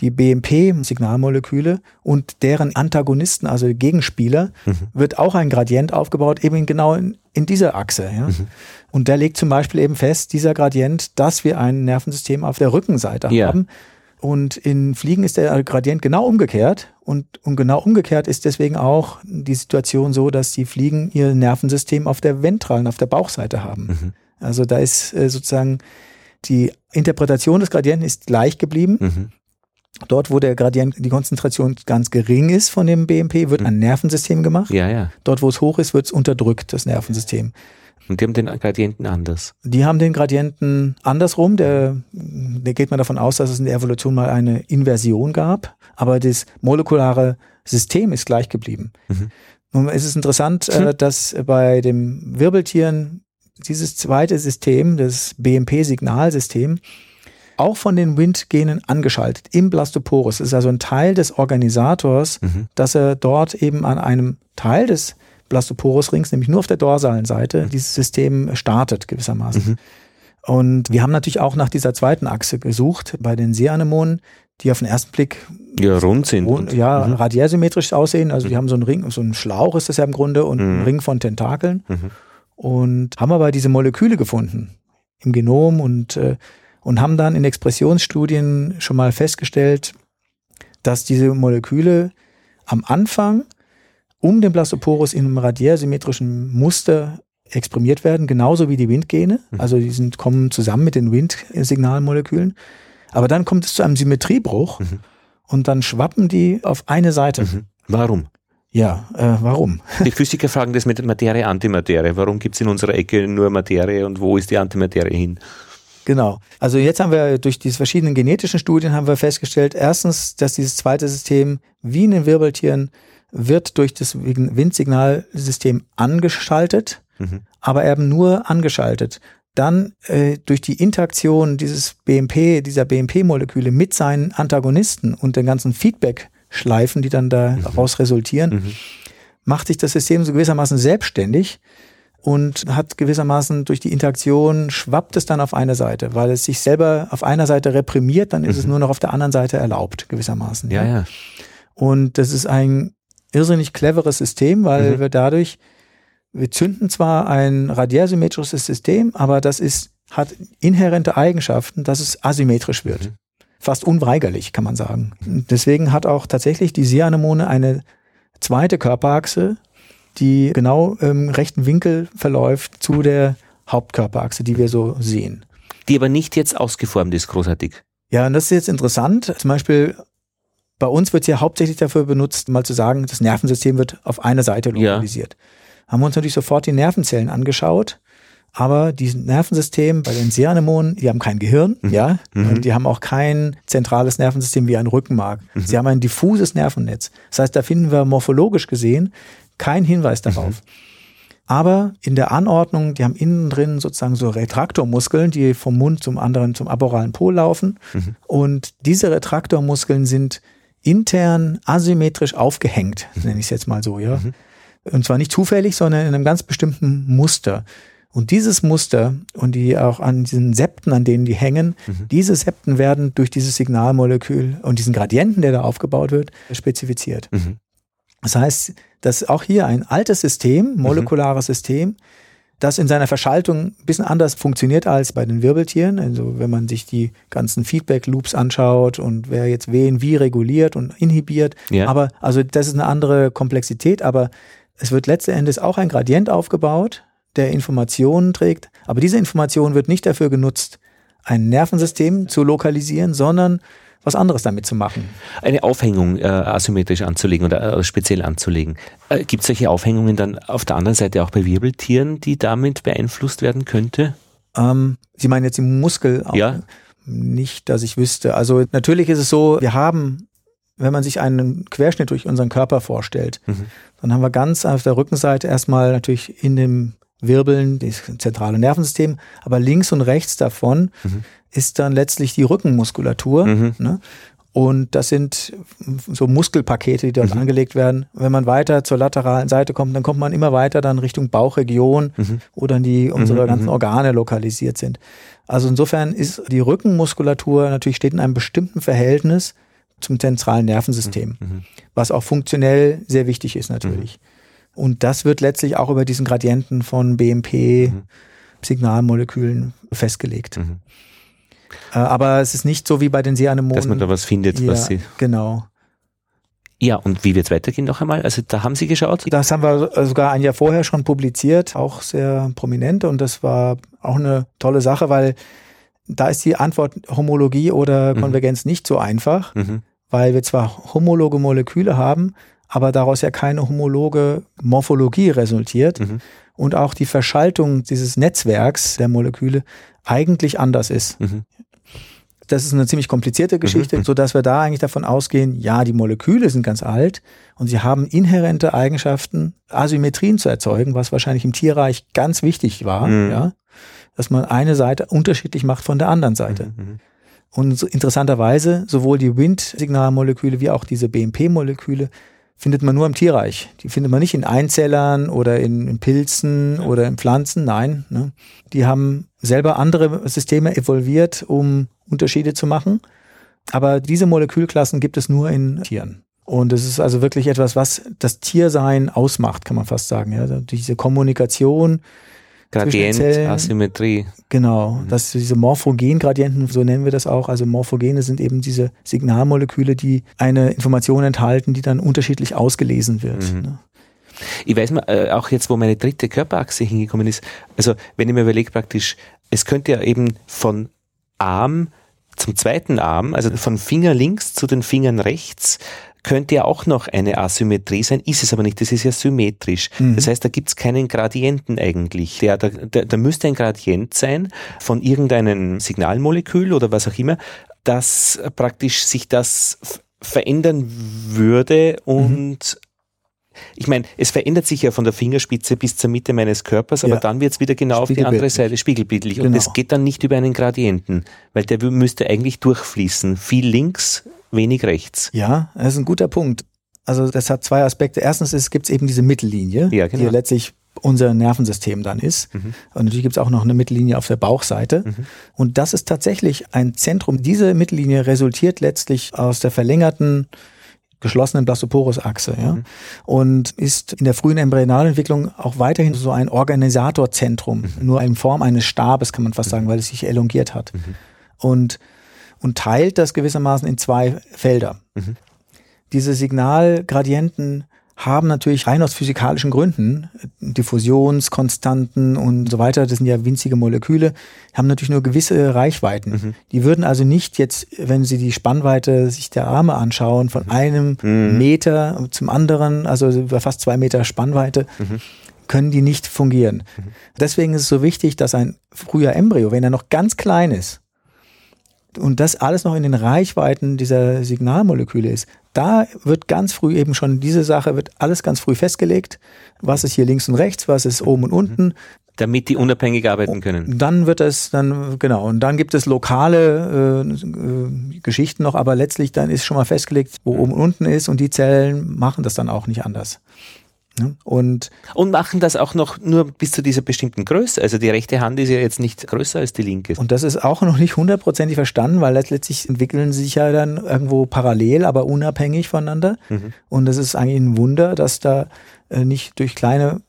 die BMP-Signalmoleküle und deren Antagonisten, also Gegenspieler, mhm. wird auch ein Gradient aufgebaut, eben genau in, in dieser Achse. Ja? Mhm. Und der legt zum Beispiel eben fest, dieser Gradient, dass wir ein Nervensystem auf der Rückenseite ja. haben. Und in Fliegen ist der Gradient genau umgekehrt. Und, und genau umgekehrt ist deswegen auch die Situation so, dass die Fliegen ihr Nervensystem auf der ventralen, auf der Bauchseite haben. Mhm. Also da ist äh, sozusagen die Interpretation des Gradienten ist gleich geblieben. Mhm. Dort, wo der Gradient, die Konzentration ganz gering ist von dem BMP, wird ein Nervensystem gemacht. Ja, ja. Dort, wo es hoch ist, wird es unterdrückt, das Nervensystem. Und die haben den Gradienten anders. Die haben den Gradienten andersrum. Der, da geht man davon aus, dass es in der Evolution mal eine Inversion gab, aber das molekulare System ist gleich geblieben. Mhm. Nun ist es interessant, äh, hm. dass bei den Wirbeltieren dieses zweite System, das BMP-Signalsystem, auch von den Windgenen angeschaltet im Blastoporus. Das ist also ein Teil des Organisators, mhm. dass er dort eben an einem Teil des Blastoporus-Rings, nämlich nur auf der dorsalen Seite, mhm. dieses System startet gewissermaßen. Mhm. Und wir haben natürlich auch nach dieser zweiten Achse gesucht bei den Seeanemonen, die auf den ersten Blick ja, rund sind. Rund, ja, mhm. radiärsymmetrisch aussehen. Also die mhm. haben so einen Ring, so einen Schlauch ist das ja im Grunde und einen mhm. Ring von Tentakeln. Mhm. Und haben aber diese Moleküle gefunden im Genom und, äh, und haben dann in Expressionsstudien schon mal festgestellt, dass diese Moleküle am Anfang um den Blastoporus in einem radiärsymmetrischen Muster exprimiert werden, genauso wie die Windgene. Mhm. Also die sind, kommen zusammen mit den Windsignalmolekülen. Aber dann kommt es zu einem Symmetriebruch mhm. und dann schwappen die auf eine Seite. Mhm. Warum? Ja, äh, warum? Die Physiker fragen das mit Materie, Antimaterie. Warum gibt es in unserer Ecke nur Materie und wo ist die Antimaterie hin? Genau. Also jetzt haben wir durch diese verschiedenen genetischen Studien haben wir festgestellt, erstens, dass dieses zweite System wie in den Wirbeltieren wird durch das Windsignalsystem angeschaltet, mhm. aber eben nur angeschaltet. Dann äh, durch die Interaktion dieses BMP, dieser BMP-Moleküle mit seinen Antagonisten und den ganzen Feedback-Schleifen, die dann daraus mhm. resultieren, mhm. macht sich das System so gewissermaßen selbstständig und hat gewissermaßen durch die Interaktion schwappt es dann auf eine Seite, weil es sich selber auf einer Seite reprimiert, dann ist es mhm. nur noch auf der anderen Seite erlaubt, gewissermaßen. Ja, ja. Und das ist ein irrsinnig cleveres System, weil mhm. wir dadurch, wir zünden zwar ein radiärsymmetrisches System, aber das ist, hat inhärente Eigenschaften, dass es asymmetrisch wird. Mhm. Fast unweigerlich, kann man sagen. Und deswegen hat auch tatsächlich die Seeanemone eine zweite Körperachse, die genau im rechten Winkel verläuft zu der Hauptkörperachse, die wir so sehen. Die aber nicht jetzt ausgeformt ist, großartig. Ja, und das ist jetzt interessant. Zum Beispiel bei uns wird es ja hauptsächlich dafür benutzt, mal zu sagen, das Nervensystem wird auf eine Seite lokalisiert. Ja. Haben wir uns natürlich sofort die Nervenzellen angeschaut. Aber dieses Nervensystem bei den Seanemonen, die haben kein Gehirn, mhm. ja, mhm. und die haben auch kein zentrales Nervensystem wie ein Rückenmark. Mhm. Sie haben ein diffuses Nervennetz. Das heißt, da finden wir morphologisch gesehen keinen Hinweis mhm. darauf. Aber in der Anordnung, die haben innen drin sozusagen so Retraktormuskeln, die vom Mund zum anderen, zum aboralen Pol laufen. Mhm. Und diese Retraktormuskeln sind intern asymmetrisch aufgehängt, mhm. nenne ich es jetzt mal so, ja. Mhm. Und zwar nicht zufällig, sondern in einem ganz bestimmten Muster. Und dieses Muster und die auch an diesen Septen, an denen die hängen, mhm. diese Septen werden durch dieses Signalmolekül und diesen Gradienten, der da aufgebaut wird, spezifiziert. Mhm. Das heißt, dass auch hier ein altes System, mhm. molekulares System, das in seiner Verschaltung ein bisschen anders funktioniert als bei den Wirbeltieren. Also wenn man sich die ganzen Feedback-Loops anschaut und wer jetzt wen wie reguliert und inhibiert. Ja. Aber also das ist eine andere Komplexität, aber es wird letzten Endes auch ein Gradient aufgebaut, der Informationen trägt. Aber diese Information wird nicht dafür genutzt, ein Nervensystem zu lokalisieren, sondern was anderes damit zu machen. Eine Aufhängung äh, asymmetrisch anzulegen oder äh, speziell anzulegen. Äh, Gibt es solche Aufhängungen dann auf der anderen Seite auch bei Wirbeltieren, die damit beeinflusst werden könnte? Ähm, Sie meinen jetzt im Muskel? Auch ja. Nicht, dass ich wüsste. Also natürlich ist es so, wir haben, wenn man sich einen Querschnitt durch unseren Körper vorstellt, mhm. dann haben wir ganz auf der Rückenseite erstmal natürlich in dem Wirbeln, das zentrale Nervensystem, aber links und rechts davon mhm. ist dann letztlich die Rückenmuskulatur. Mhm. Ne? Und das sind so Muskelpakete, die dort mhm. angelegt werden. Wenn man weiter zur lateralen Seite kommt, dann kommt man immer weiter dann Richtung Bauchregion, mhm. wo dann die unsere mhm, ganzen mhm. Organe lokalisiert sind. Also insofern ist die Rückenmuskulatur natürlich steht in einem bestimmten Verhältnis zum zentralen Nervensystem, mhm, was auch funktionell sehr wichtig ist natürlich. Und das wird letztlich auch über diesen Gradienten von BMP-Signalmolekülen mhm. festgelegt. Mhm. Äh, aber es ist nicht so wie bei den Seanemonen. Dass man da was findet, ja, was sie. Genau. Ja, und wie wird es weitergehen noch einmal? Also da haben Sie geschaut? Das haben wir sogar ein Jahr vorher schon publiziert, auch sehr prominent und das war auch eine tolle Sache, weil da ist die Antwort Homologie oder mhm. Konvergenz mhm. nicht so einfach, mhm. weil wir zwar homologe Moleküle haben, aber daraus ja keine homologe Morphologie resultiert mhm. und auch die Verschaltung dieses Netzwerks der Moleküle eigentlich anders ist. Mhm. Das ist eine ziemlich komplizierte Geschichte, mhm. so dass wir da eigentlich davon ausgehen, ja, die Moleküle sind ganz alt und sie haben inhärente Eigenschaften, Asymmetrien zu erzeugen, was wahrscheinlich im Tierreich ganz wichtig war, mhm. ja, dass man eine Seite unterschiedlich macht von der anderen Seite. Mhm. mhm. Und so interessanterweise sowohl die Windsignalmoleküle wie auch diese BMP-Moleküle findet man nur im Tierreich. Die findet man nicht in Einzellern oder in, in Pilzen ja. oder in Pflanzen. Nein, ne? die haben selber andere Systeme evolviert, um Unterschiede zu machen. Aber diese Molekülklassen gibt es nur in Tieren. Und es ist also wirklich etwas, was das Tiersein ausmacht, kann man fast sagen. Ja? Also diese Kommunikation Gradient, Asymmetrie. Genau, mhm. dass diese Morphogen-Gradienten, so nennen wir das auch, also Morphogene sind eben diese Signalmoleküle, die eine Information enthalten, die dann unterschiedlich ausgelesen wird. Mhm. Ne? Ich weiß mal, äh, auch jetzt, wo meine dritte Körperachse hingekommen ist, also wenn ich mir überlege praktisch, es könnte ja eben von Arm zum zweiten Arm, also von Finger links zu den Fingern rechts, könnte ja auch noch eine Asymmetrie sein, ist es aber nicht, das ist ja symmetrisch. Mhm. Das heißt, da gibt es keinen Gradienten eigentlich. Da, da, da müsste ein Gradient sein von irgendeinem Signalmolekül oder was auch immer, dass praktisch sich das verändern würde und mhm ich meine, es verändert sich ja von der Fingerspitze bis zur Mitte meines Körpers, aber ja. dann wird es wieder genau auf die andere Seite spiegelbildlich. Genau. Und es geht dann nicht über einen Gradienten, weil der müsste eigentlich durchfließen. Viel links, wenig rechts. Ja, das ist ein guter Punkt. Also das hat zwei Aspekte. Erstens gibt es eben diese Mittellinie, ja, genau. die letztlich unser Nervensystem dann ist. Mhm. Und natürlich gibt es auch noch eine Mittellinie auf der Bauchseite. Mhm. Und das ist tatsächlich ein Zentrum. Diese Mittellinie resultiert letztlich aus der verlängerten geschlossenen Blastoporus-Achse, ja, mhm. und ist in der frühen Embryonalentwicklung auch weiterhin so ein Organisatorzentrum, mhm. nur in Form eines Stabes, kann man fast sagen, mhm. weil es sich elongiert hat. Mhm. Und, und teilt das gewissermaßen in zwei Felder. Mhm. Diese Signalgradienten haben natürlich rein aus physikalischen Gründen, Diffusionskonstanten und so weiter, das sind ja winzige Moleküle, haben natürlich nur gewisse Reichweiten. Mhm. Die würden also nicht jetzt, wenn Sie die Spannweite sich der Arme anschauen, von mhm. einem mhm. Meter zum anderen, also über fast zwei Meter Spannweite, mhm. können die nicht fungieren. Mhm. Deswegen ist es so wichtig, dass ein früher Embryo, wenn er noch ganz klein ist, und das alles noch in den Reichweiten dieser Signalmoleküle ist, da wird ganz früh eben schon diese Sache, wird alles ganz früh festgelegt. Was ist hier links und rechts, was ist oben und mhm. unten. Damit die unabhängig arbeiten können. Dann wird es dann, genau, und dann gibt es lokale äh, äh, Geschichten noch, aber letztlich dann ist schon mal festgelegt, wo oben und unten ist und die Zellen machen das dann auch nicht anders. Ne? Und, und machen das auch noch nur bis zu dieser bestimmten Größe. Also die rechte Hand ist ja jetzt nicht größer als die linke. Und das ist auch noch nicht hundertprozentig verstanden, weil letztlich entwickeln sie sich ja dann irgendwo parallel, aber unabhängig voneinander. Mhm. Und es ist eigentlich ein Wunder, dass da äh, nicht durch kleine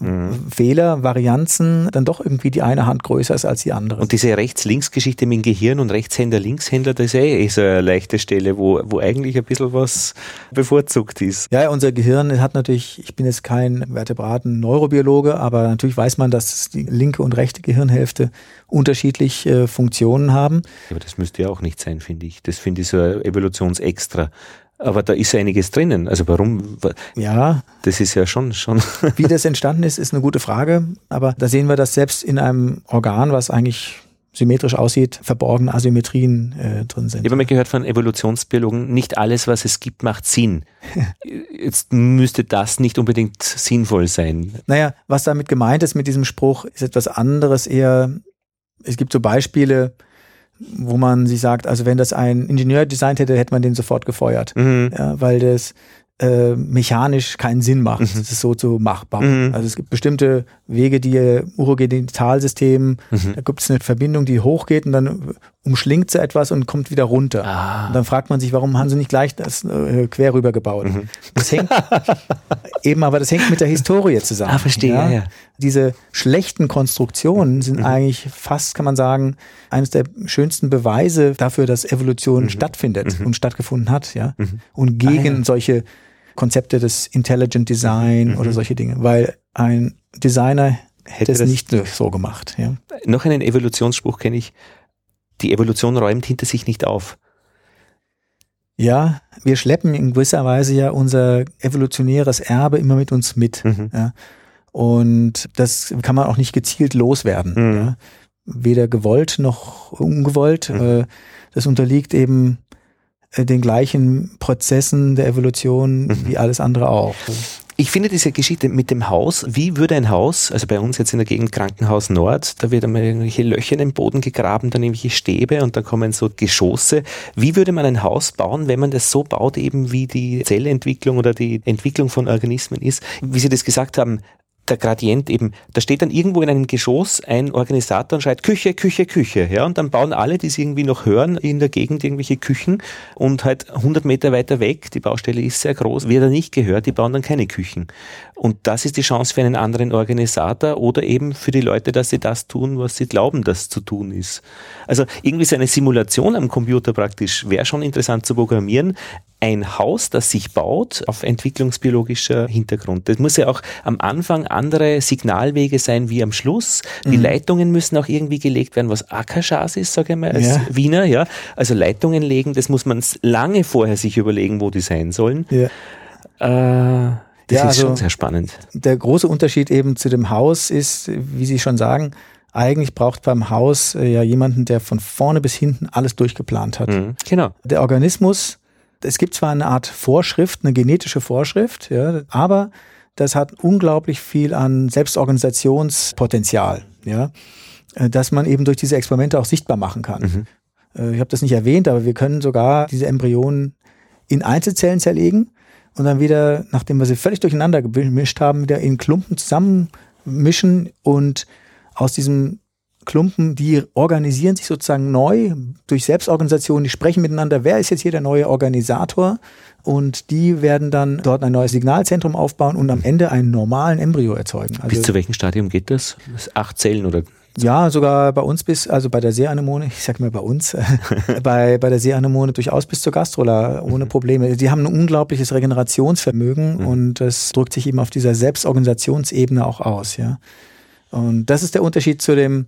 mhm. Fehler, Varianzen, dann doch irgendwie die eine Hand größer ist als die andere. Und diese Rechts-Links-Geschichte mit dem Gehirn und Rechtshänder, Linkshänder, das ist eh, eh so eine leichte Stelle, wo, wo eigentlich ein bisschen was bevorzugt ist. Ja, unser Gehirn hat natürlich, ich bin jetzt kein Vertebraten Neurobiologe, aber natürlich weiß man, dass die linke und rechte Gehirnhälfte unterschiedlich äh, Funktionen haben. Aber das müsste ja auch nicht sein, finde ich. Das finde ich so ein Evolutionsextra. Aber da ist einiges drinnen. Also warum? Ja. Das ist ja schon, schon. Wie das entstanden ist, ist eine gute Frage. Aber da sehen wir, dass selbst in einem Organ, was eigentlich symmetrisch aussieht, verborgene Asymmetrien äh, drin sind. Ich habe mal gehört von Evolutionsbiologen, nicht alles, was es gibt, macht Sinn. Jetzt müsste das nicht unbedingt sinnvoll sein. Naja, was damit gemeint ist mit diesem Spruch, ist etwas anderes eher. Es gibt so Beispiele, wo man sich sagt, also wenn das ein Ingenieur designt hätte, hätte man den sofort gefeuert, mhm. ja, weil das äh, mechanisch keinen Sinn macht. Mhm. Das ist so zu machbar. Mhm. Also es gibt bestimmte Wege, die Urogenitalsystem, mhm. da gibt es eine Verbindung, die hochgeht und dann umschlingt sie etwas und kommt wieder runter. Ah. Und dann fragt man sich, warum haben sie nicht gleich das äh, quer rüber gebaut? Mhm. Das hängt eben, aber das hängt mit der Historie zusammen. Ah, verstehe. Ja? Ja. Diese schlechten Konstruktionen sind mhm. eigentlich fast, kann man sagen, eines der schönsten Beweise dafür, dass Evolution mhm. stattfindet und stattgefunden hat. Ja, und gegen ah, ja. solche Konzepte des Intelligent Design mhm. oder solche Dinge, weil ein Designer hätte es nicht so gemacht. Ja. Noch einen Evolutionsspruch kenne ich. Die Evolution räumt hinter sich nicht auf. Ja, wir schleppen in gewisser Weise ja unser evolutionäres Erbe immer mit uns mit. Mhm. Ja. Und das kann man auch nicht gezielt loswerden. Mhm. Ja. Weder gewollt noch ungewollt. Mhm. Äh, das unterliegt eben den gleichen Prozessen der Evolution mhm. wie alles andere auch. Ich finde diese Geschichte mit dem Haus, wie würde ein Haus, also bei uns jetzt in der Gegend Krankenhaus Nord, da wird einmal irgendwelche Löcher in den Boden gegraben, dann irgendwelche Stäbe und dann kommen so Geschosse. Wie würde man ein Haus bauen, wenn man das so baut, eben wie die Zellentwicklung oder die Entwicklung von Organismen ist? Wie Sie das gesagt haben, der Gradient eben, da steht dann irgendwo in einem Geschoss ein Organisator und schreit Küche, Küche, Küche, ja, und dann bauen alle, die es irgendwie noch hören, in der Gegend irgendwelche Küchen und halt 100 Meter weiter weg, die Baustelle ist sehr groß, wird er nicht gehört, die bauen dann keine Küchen. Und das ist die Chance für einen anderen Organisator oder eben für die Leute, dass sie das tun, was sie glauben, dass zu tun ist. Also irgendwie so eine Simulation am Computer praktisch wäre schon interessant zu programmieren, ein Haus, das sich baut auf entwicklungsbiologischer Hintergrund. Das muss ja auch am Anfang andere Signalwege sein wie am Schluss. Die mhm. Leitungen müssen auch irgendwie gelegt werden, was Akashas ist, sage ich mal, als ja. Wiener, ja. Also Leitungen legen, das muss man lange vorher sich überlegen, wo die sein sollen. Ja. Äh, das ja, ist also schon sehr spannend. Der große Unterschied eben zu dem Haus ist, wie Sie schon sagen, eigentlich braucht beim Haus äh, ja jemanden, der von vorne bis hinten alles durchgeplant hat. Mhm, genau. Der Organismus es gibt zwar eine Art Vorschrift, eine genetische Vorschrift, ja, aber das hat unglaublich viel an Selbstorganisationspotenzial, ja, äh, dass man eben durch diese Experimente auch sichtbar machen kann. Mhm. Äh, ich habe das nicht erwähnt, aber wir können sogar diese Embryonen in Einzelzellen zerlegen und dann wieder, nachdem wir sie völlig durcheinander gemischt haben, wieder in Klumpen zusammenmischen und aus diesem Klumpen, die organisieren sich sozusagen neu durch Selbstorganisation, die sprechen miteinander, wer ist jetzt hier der neue Organisator und die werden dann dort ein neues Signalzentrum aufbauen und am Ende einen normalen Embryo erzeugen. Also bis zu welchem Stadium geht das? das acht Zellen oder? Ja, sogar bei uns bis, also bei der Seeanemone, ich sag mal bei uns, bei, bei der Seeanemone durchaus bis zur Gastrola ohne mhm. Probleme. Die haben ein unglaubliches Regenerationsvermögen mhm. und das drückt sich eben auf dieser Selbstorganisationsebene auch aus, ja. Und das ist der Unterschied zu dem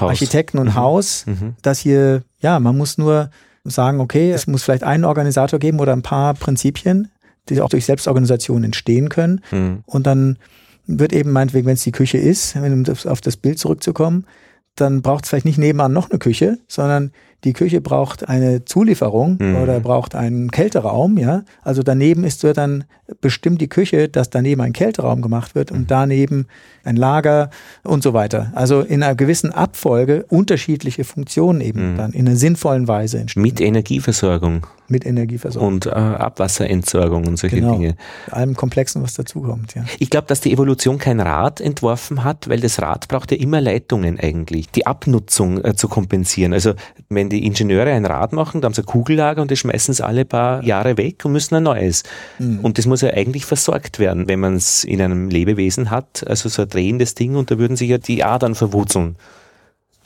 Haus. Architekten und mhm. Haus, mhm. dass hier, ja, man muss nur sagen, okay, es muss vielleicht einen Organisator geben oder ein paar Prinzipien, die auch durch Selbstorganisation entstehen können. Mhm. Und dann wird eben meinetwegen, wenn es die Küche ist, um auf das Bild zurückzukommen, dann braucht es vielleicht nicht nebenan noch eine Küche, sondern die Küche braucht eine Zulieferung mhm. oder braucht einen Kälteraum, ja. Also daneben ist so dann bestimmt die Küche, dass daneben ein Kälteraum gemacht wird und mhm. daneben ein Lager und so weiter. Also in einer gewissen Abfolge unterschiedliche Funktionen eben mhm. dann in einer sinnvollen Weise entstehen. Mit Energieversorgung. Mit Energieversorgung. Und äh, Abwasserentsorgung und solche genau. Dinge. Allem Komplexen, was dazukommt, ja. Ich glaube, dass die Evolution kein Rad entworfen hat, weil das Rad braucht ja immer Leitungen eigentlich, die Abnutzung äh, zu kompensieren. Also wenn die Ingenieure ein Rad machen, da haben sie ein Kugellager und die schmeißen es alle paar Jahre weg und müssen ein neues. Mhm. Und das muss ja eigentlich versorgt werden, wenn man es in einem Lebewesen hat, also so ein drehendes Ding und da würden sich ja die Adern verwurzeln.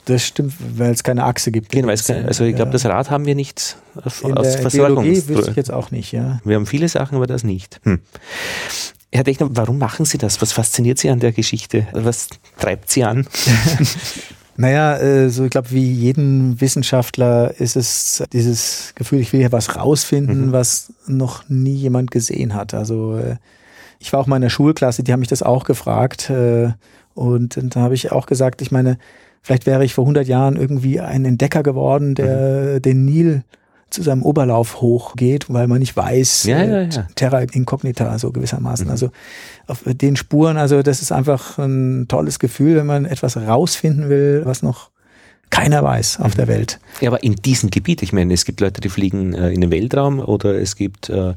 Das stimmt, weil es keine Achse gibt. Genau, keine, also ich glaube, das Rad haben wir nicht in aus der Biologie wüsste ich jetzt auch nicht, ja. Wir haben viele Sachen, aber das nicht. Hm. Herr Dechner, warum machen Sie das? Was fasziniert Sie an der Geschichte? Was treibt Sie an? Naja, äh, so ich glaube, wie jeden Wissenschaftler ist es dieses Gefühl, ich will hier was rausfinden, mhm. was noch nie jemand gesehen hat. Also äh, ich war auch mal in der Schulklasse, die haben mich das auch gefragt. Äh, und, und da habe ich auch gesagt, ich meine, vielleicht wäre ich vor 100 Jahren irgendwie ein Entdecker geworden, der mhm. den Nil zu seinem Oberlauf hochgeht, weil man nicht weiß, ja, ja, äh, ja. Terra incognita, so gewissermaßen. Mhm. Also auf den Spuren, also das ist einfach ein tolles Gefühl, wenn man etwas rausfinden will, was noch keiner weiß auf mhm. der Welt. Ja, aber in diesem Gebiet, ich meine, es gibt Leute, die fliegen äh, in den Weltraum oder es gibt äh,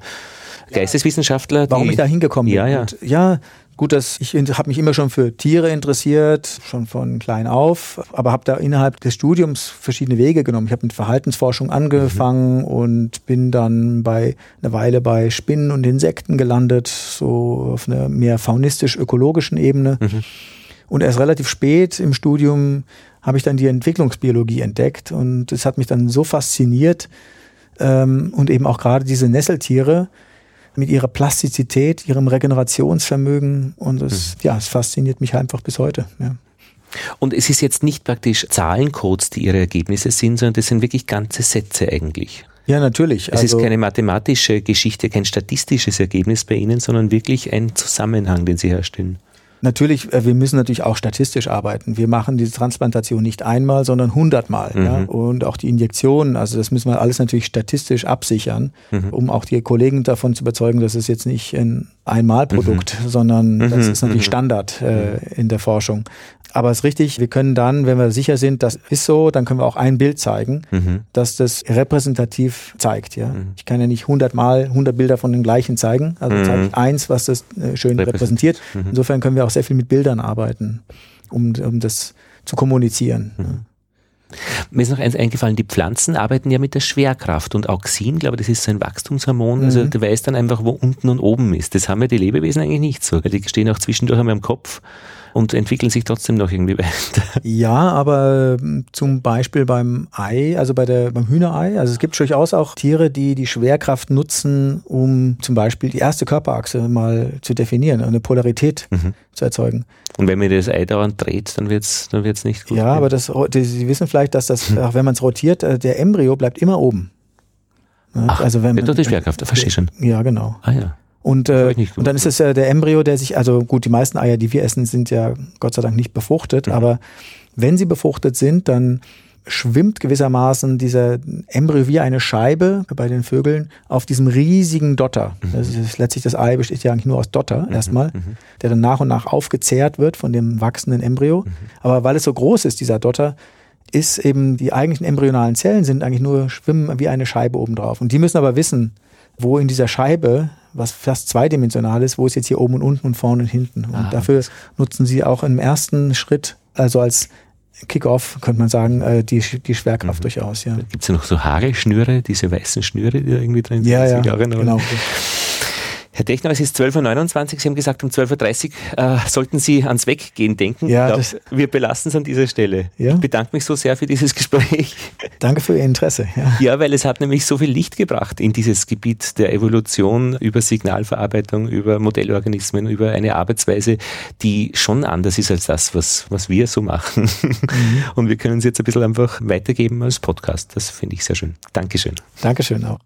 Geisteswissenschaftler. Warum ich da hingekommen bin. Ja, ja. Und, ja, Gut, dass ich habe mich immer schon für Tiere interessiert, schon von klein auf, aber habe da innerhalb des Studiums verschiedene Wege genommen. Ich habe mit Verhaltensforschung angefangen mhm. und bin dann bei eine Weile bei Spinnen und Insekten gelandet, so auf einer mehr faunistisch-ökologischen Ebene. Mhm. Und erst relativ spät im Studium habe ich dann die Entwicklungsbiologie entdeckt und es hat mich dann so fasziniert ähm, und eben auch gerade diese Nesseltiere, mit ihrer Plastizität, ihrem Regenerationsvermögen und es, mhm. ja, es fasziniert mich einfach bis heute. Ja. Und es ist jetzt nicht praktisch Zahlencodes, die ihre Ergebnisse sind, sondern das sind wirklich ganze Sätze eigentlich. Ja, natürlich. Es also ist keine mathematische Geschichte, kein statistisches Ergebnis bei Ihnen, sondern wirklich ein Zusammenhang, den Sie herstellen. Natürlich, äh, wir müssen natürlich auch statistisch arbeiten. Wir machen diese Transplantation nicht einmal, sondern hundertmal. Mhm. Ja? Und auch die Injektionen, also das müssen wir alles natürlich statistisch absichern, mhm. um auch die Kollegen davon zu überzeugen, dass es jetzt nicht ein Einmalprodukt, mhm. sondern das mhm. ist natürlich mhm. Standard äh, in der Forschung. Aber es ist richtig, wir können dann, wenn wir sicher sind, das ist so, dann können wir auch ein Bild zeigen, mhm. dass das repräsentativ zeigt. Ja? Mhm. Ich kann ja nicht 100 Mal 100 Bilder von den gleichen zeigen. Also mhm. zeige ich eins, was das äh, schön repräsentiert. Mhm. Insofern können wir auch sehr viel mit Bildern arbeiten, um, um das zu kommunizieren. Mhm. Mir ist noch eins eingefallen, die Pflanzen arbeiten ja mit der Schwerkraft und Auxin, glaube ich, das ist so ein Wachstumshormon, also mhm. der weiß dann einfach, wo unten und oben ist. Das haben ja die Lebewesen eigentlich nicht so, die stehen auch zwischendurch einmal im Kopf und entwickeln sich trotzdem noch irgendwie weiter. Ja, aber ähm, zum Beispiel beim Ei, also bei der, beim Hühnerei, also es gibt durchaus auch Tiere, die die Schwerkraft nutzen, um zum Beispiel die erste Körperachse mal zu definieren, eine Polarität mhm. zu erzeugen. Und wenn man das Ei dauernd dreht, dann wird es dann wird's nicht gut. Ja, aber das, Sie wissen vielleicht, dass das, auch wenn man es rotiert, äh, der Embryo bleibt immer oben. Ach, also wenn man, durch die Schwerkraft, verstehe schon. Ja, genau. Ah ja. Und, äh, und dann ist es ja der Embryo, der sich, also gut, die meisten Eier, die wir essen, sind ja Gott sei Dank nicht befruchtet, mhm. aber wenn sie befruchtet sind, dann schwimmt gewissermaßen dieser Embryo wie eine Scheibe bei den Vögeln auf diesem riesigen Dotter. Mhm. Das ist letztlich das Ei besteht ja eigentlich nur aus Dotter mhm. erstmal, mhm. der dann nach und nach aufgezehrt wird von dem wachsenden Embryo. Aber weil es so groß ist, dieser Dotter, ist eben die eigentlichen embryonalen Zellen sind eigentlich nur schwimmen wie eine Scheibe obendrauf. Und die müssen aber wissen, wo in dieser Scheibe was fast zweidimensional ist, wo ist jetzt hier oben und unten und vorne und hinten. Und ah, dafür nutzen sie auch im ersten Schritt, also als Kickoff, könnte man sagen, äh, die, die Schwerkraft mhm. durchaus. Ja. Gibt es ja noch so Haare-Schnüre, diese weißen Schnüre, die da irgendwie drin sind? Ja, ja, genau. Herr Techner, es ist 12.29 Uhr. Sie haben gesagt, um 12.30 Uhr äh, sollten Sie ans Weggehen denken. Ja, glaub, wir belassen es an dieser Stelle. Ja. Ich bedanke mich so sehr für dieses Gespräch. Danke für Ihr Interesse. Ja. ja, weil es hat nämlich so viel Licht gebracht in dieses Gebiet der Evolution über Signalverarbeitung, über Modellorganismen, über eine Arbeitsweise, die schon anders ist als das, was, was wir so machen. Mhm. Und wir können es jetzt ein bisschen einfach weitergeben als Podcast. Das finde ich sehr schön. Dankeschön. Dankeschön auch.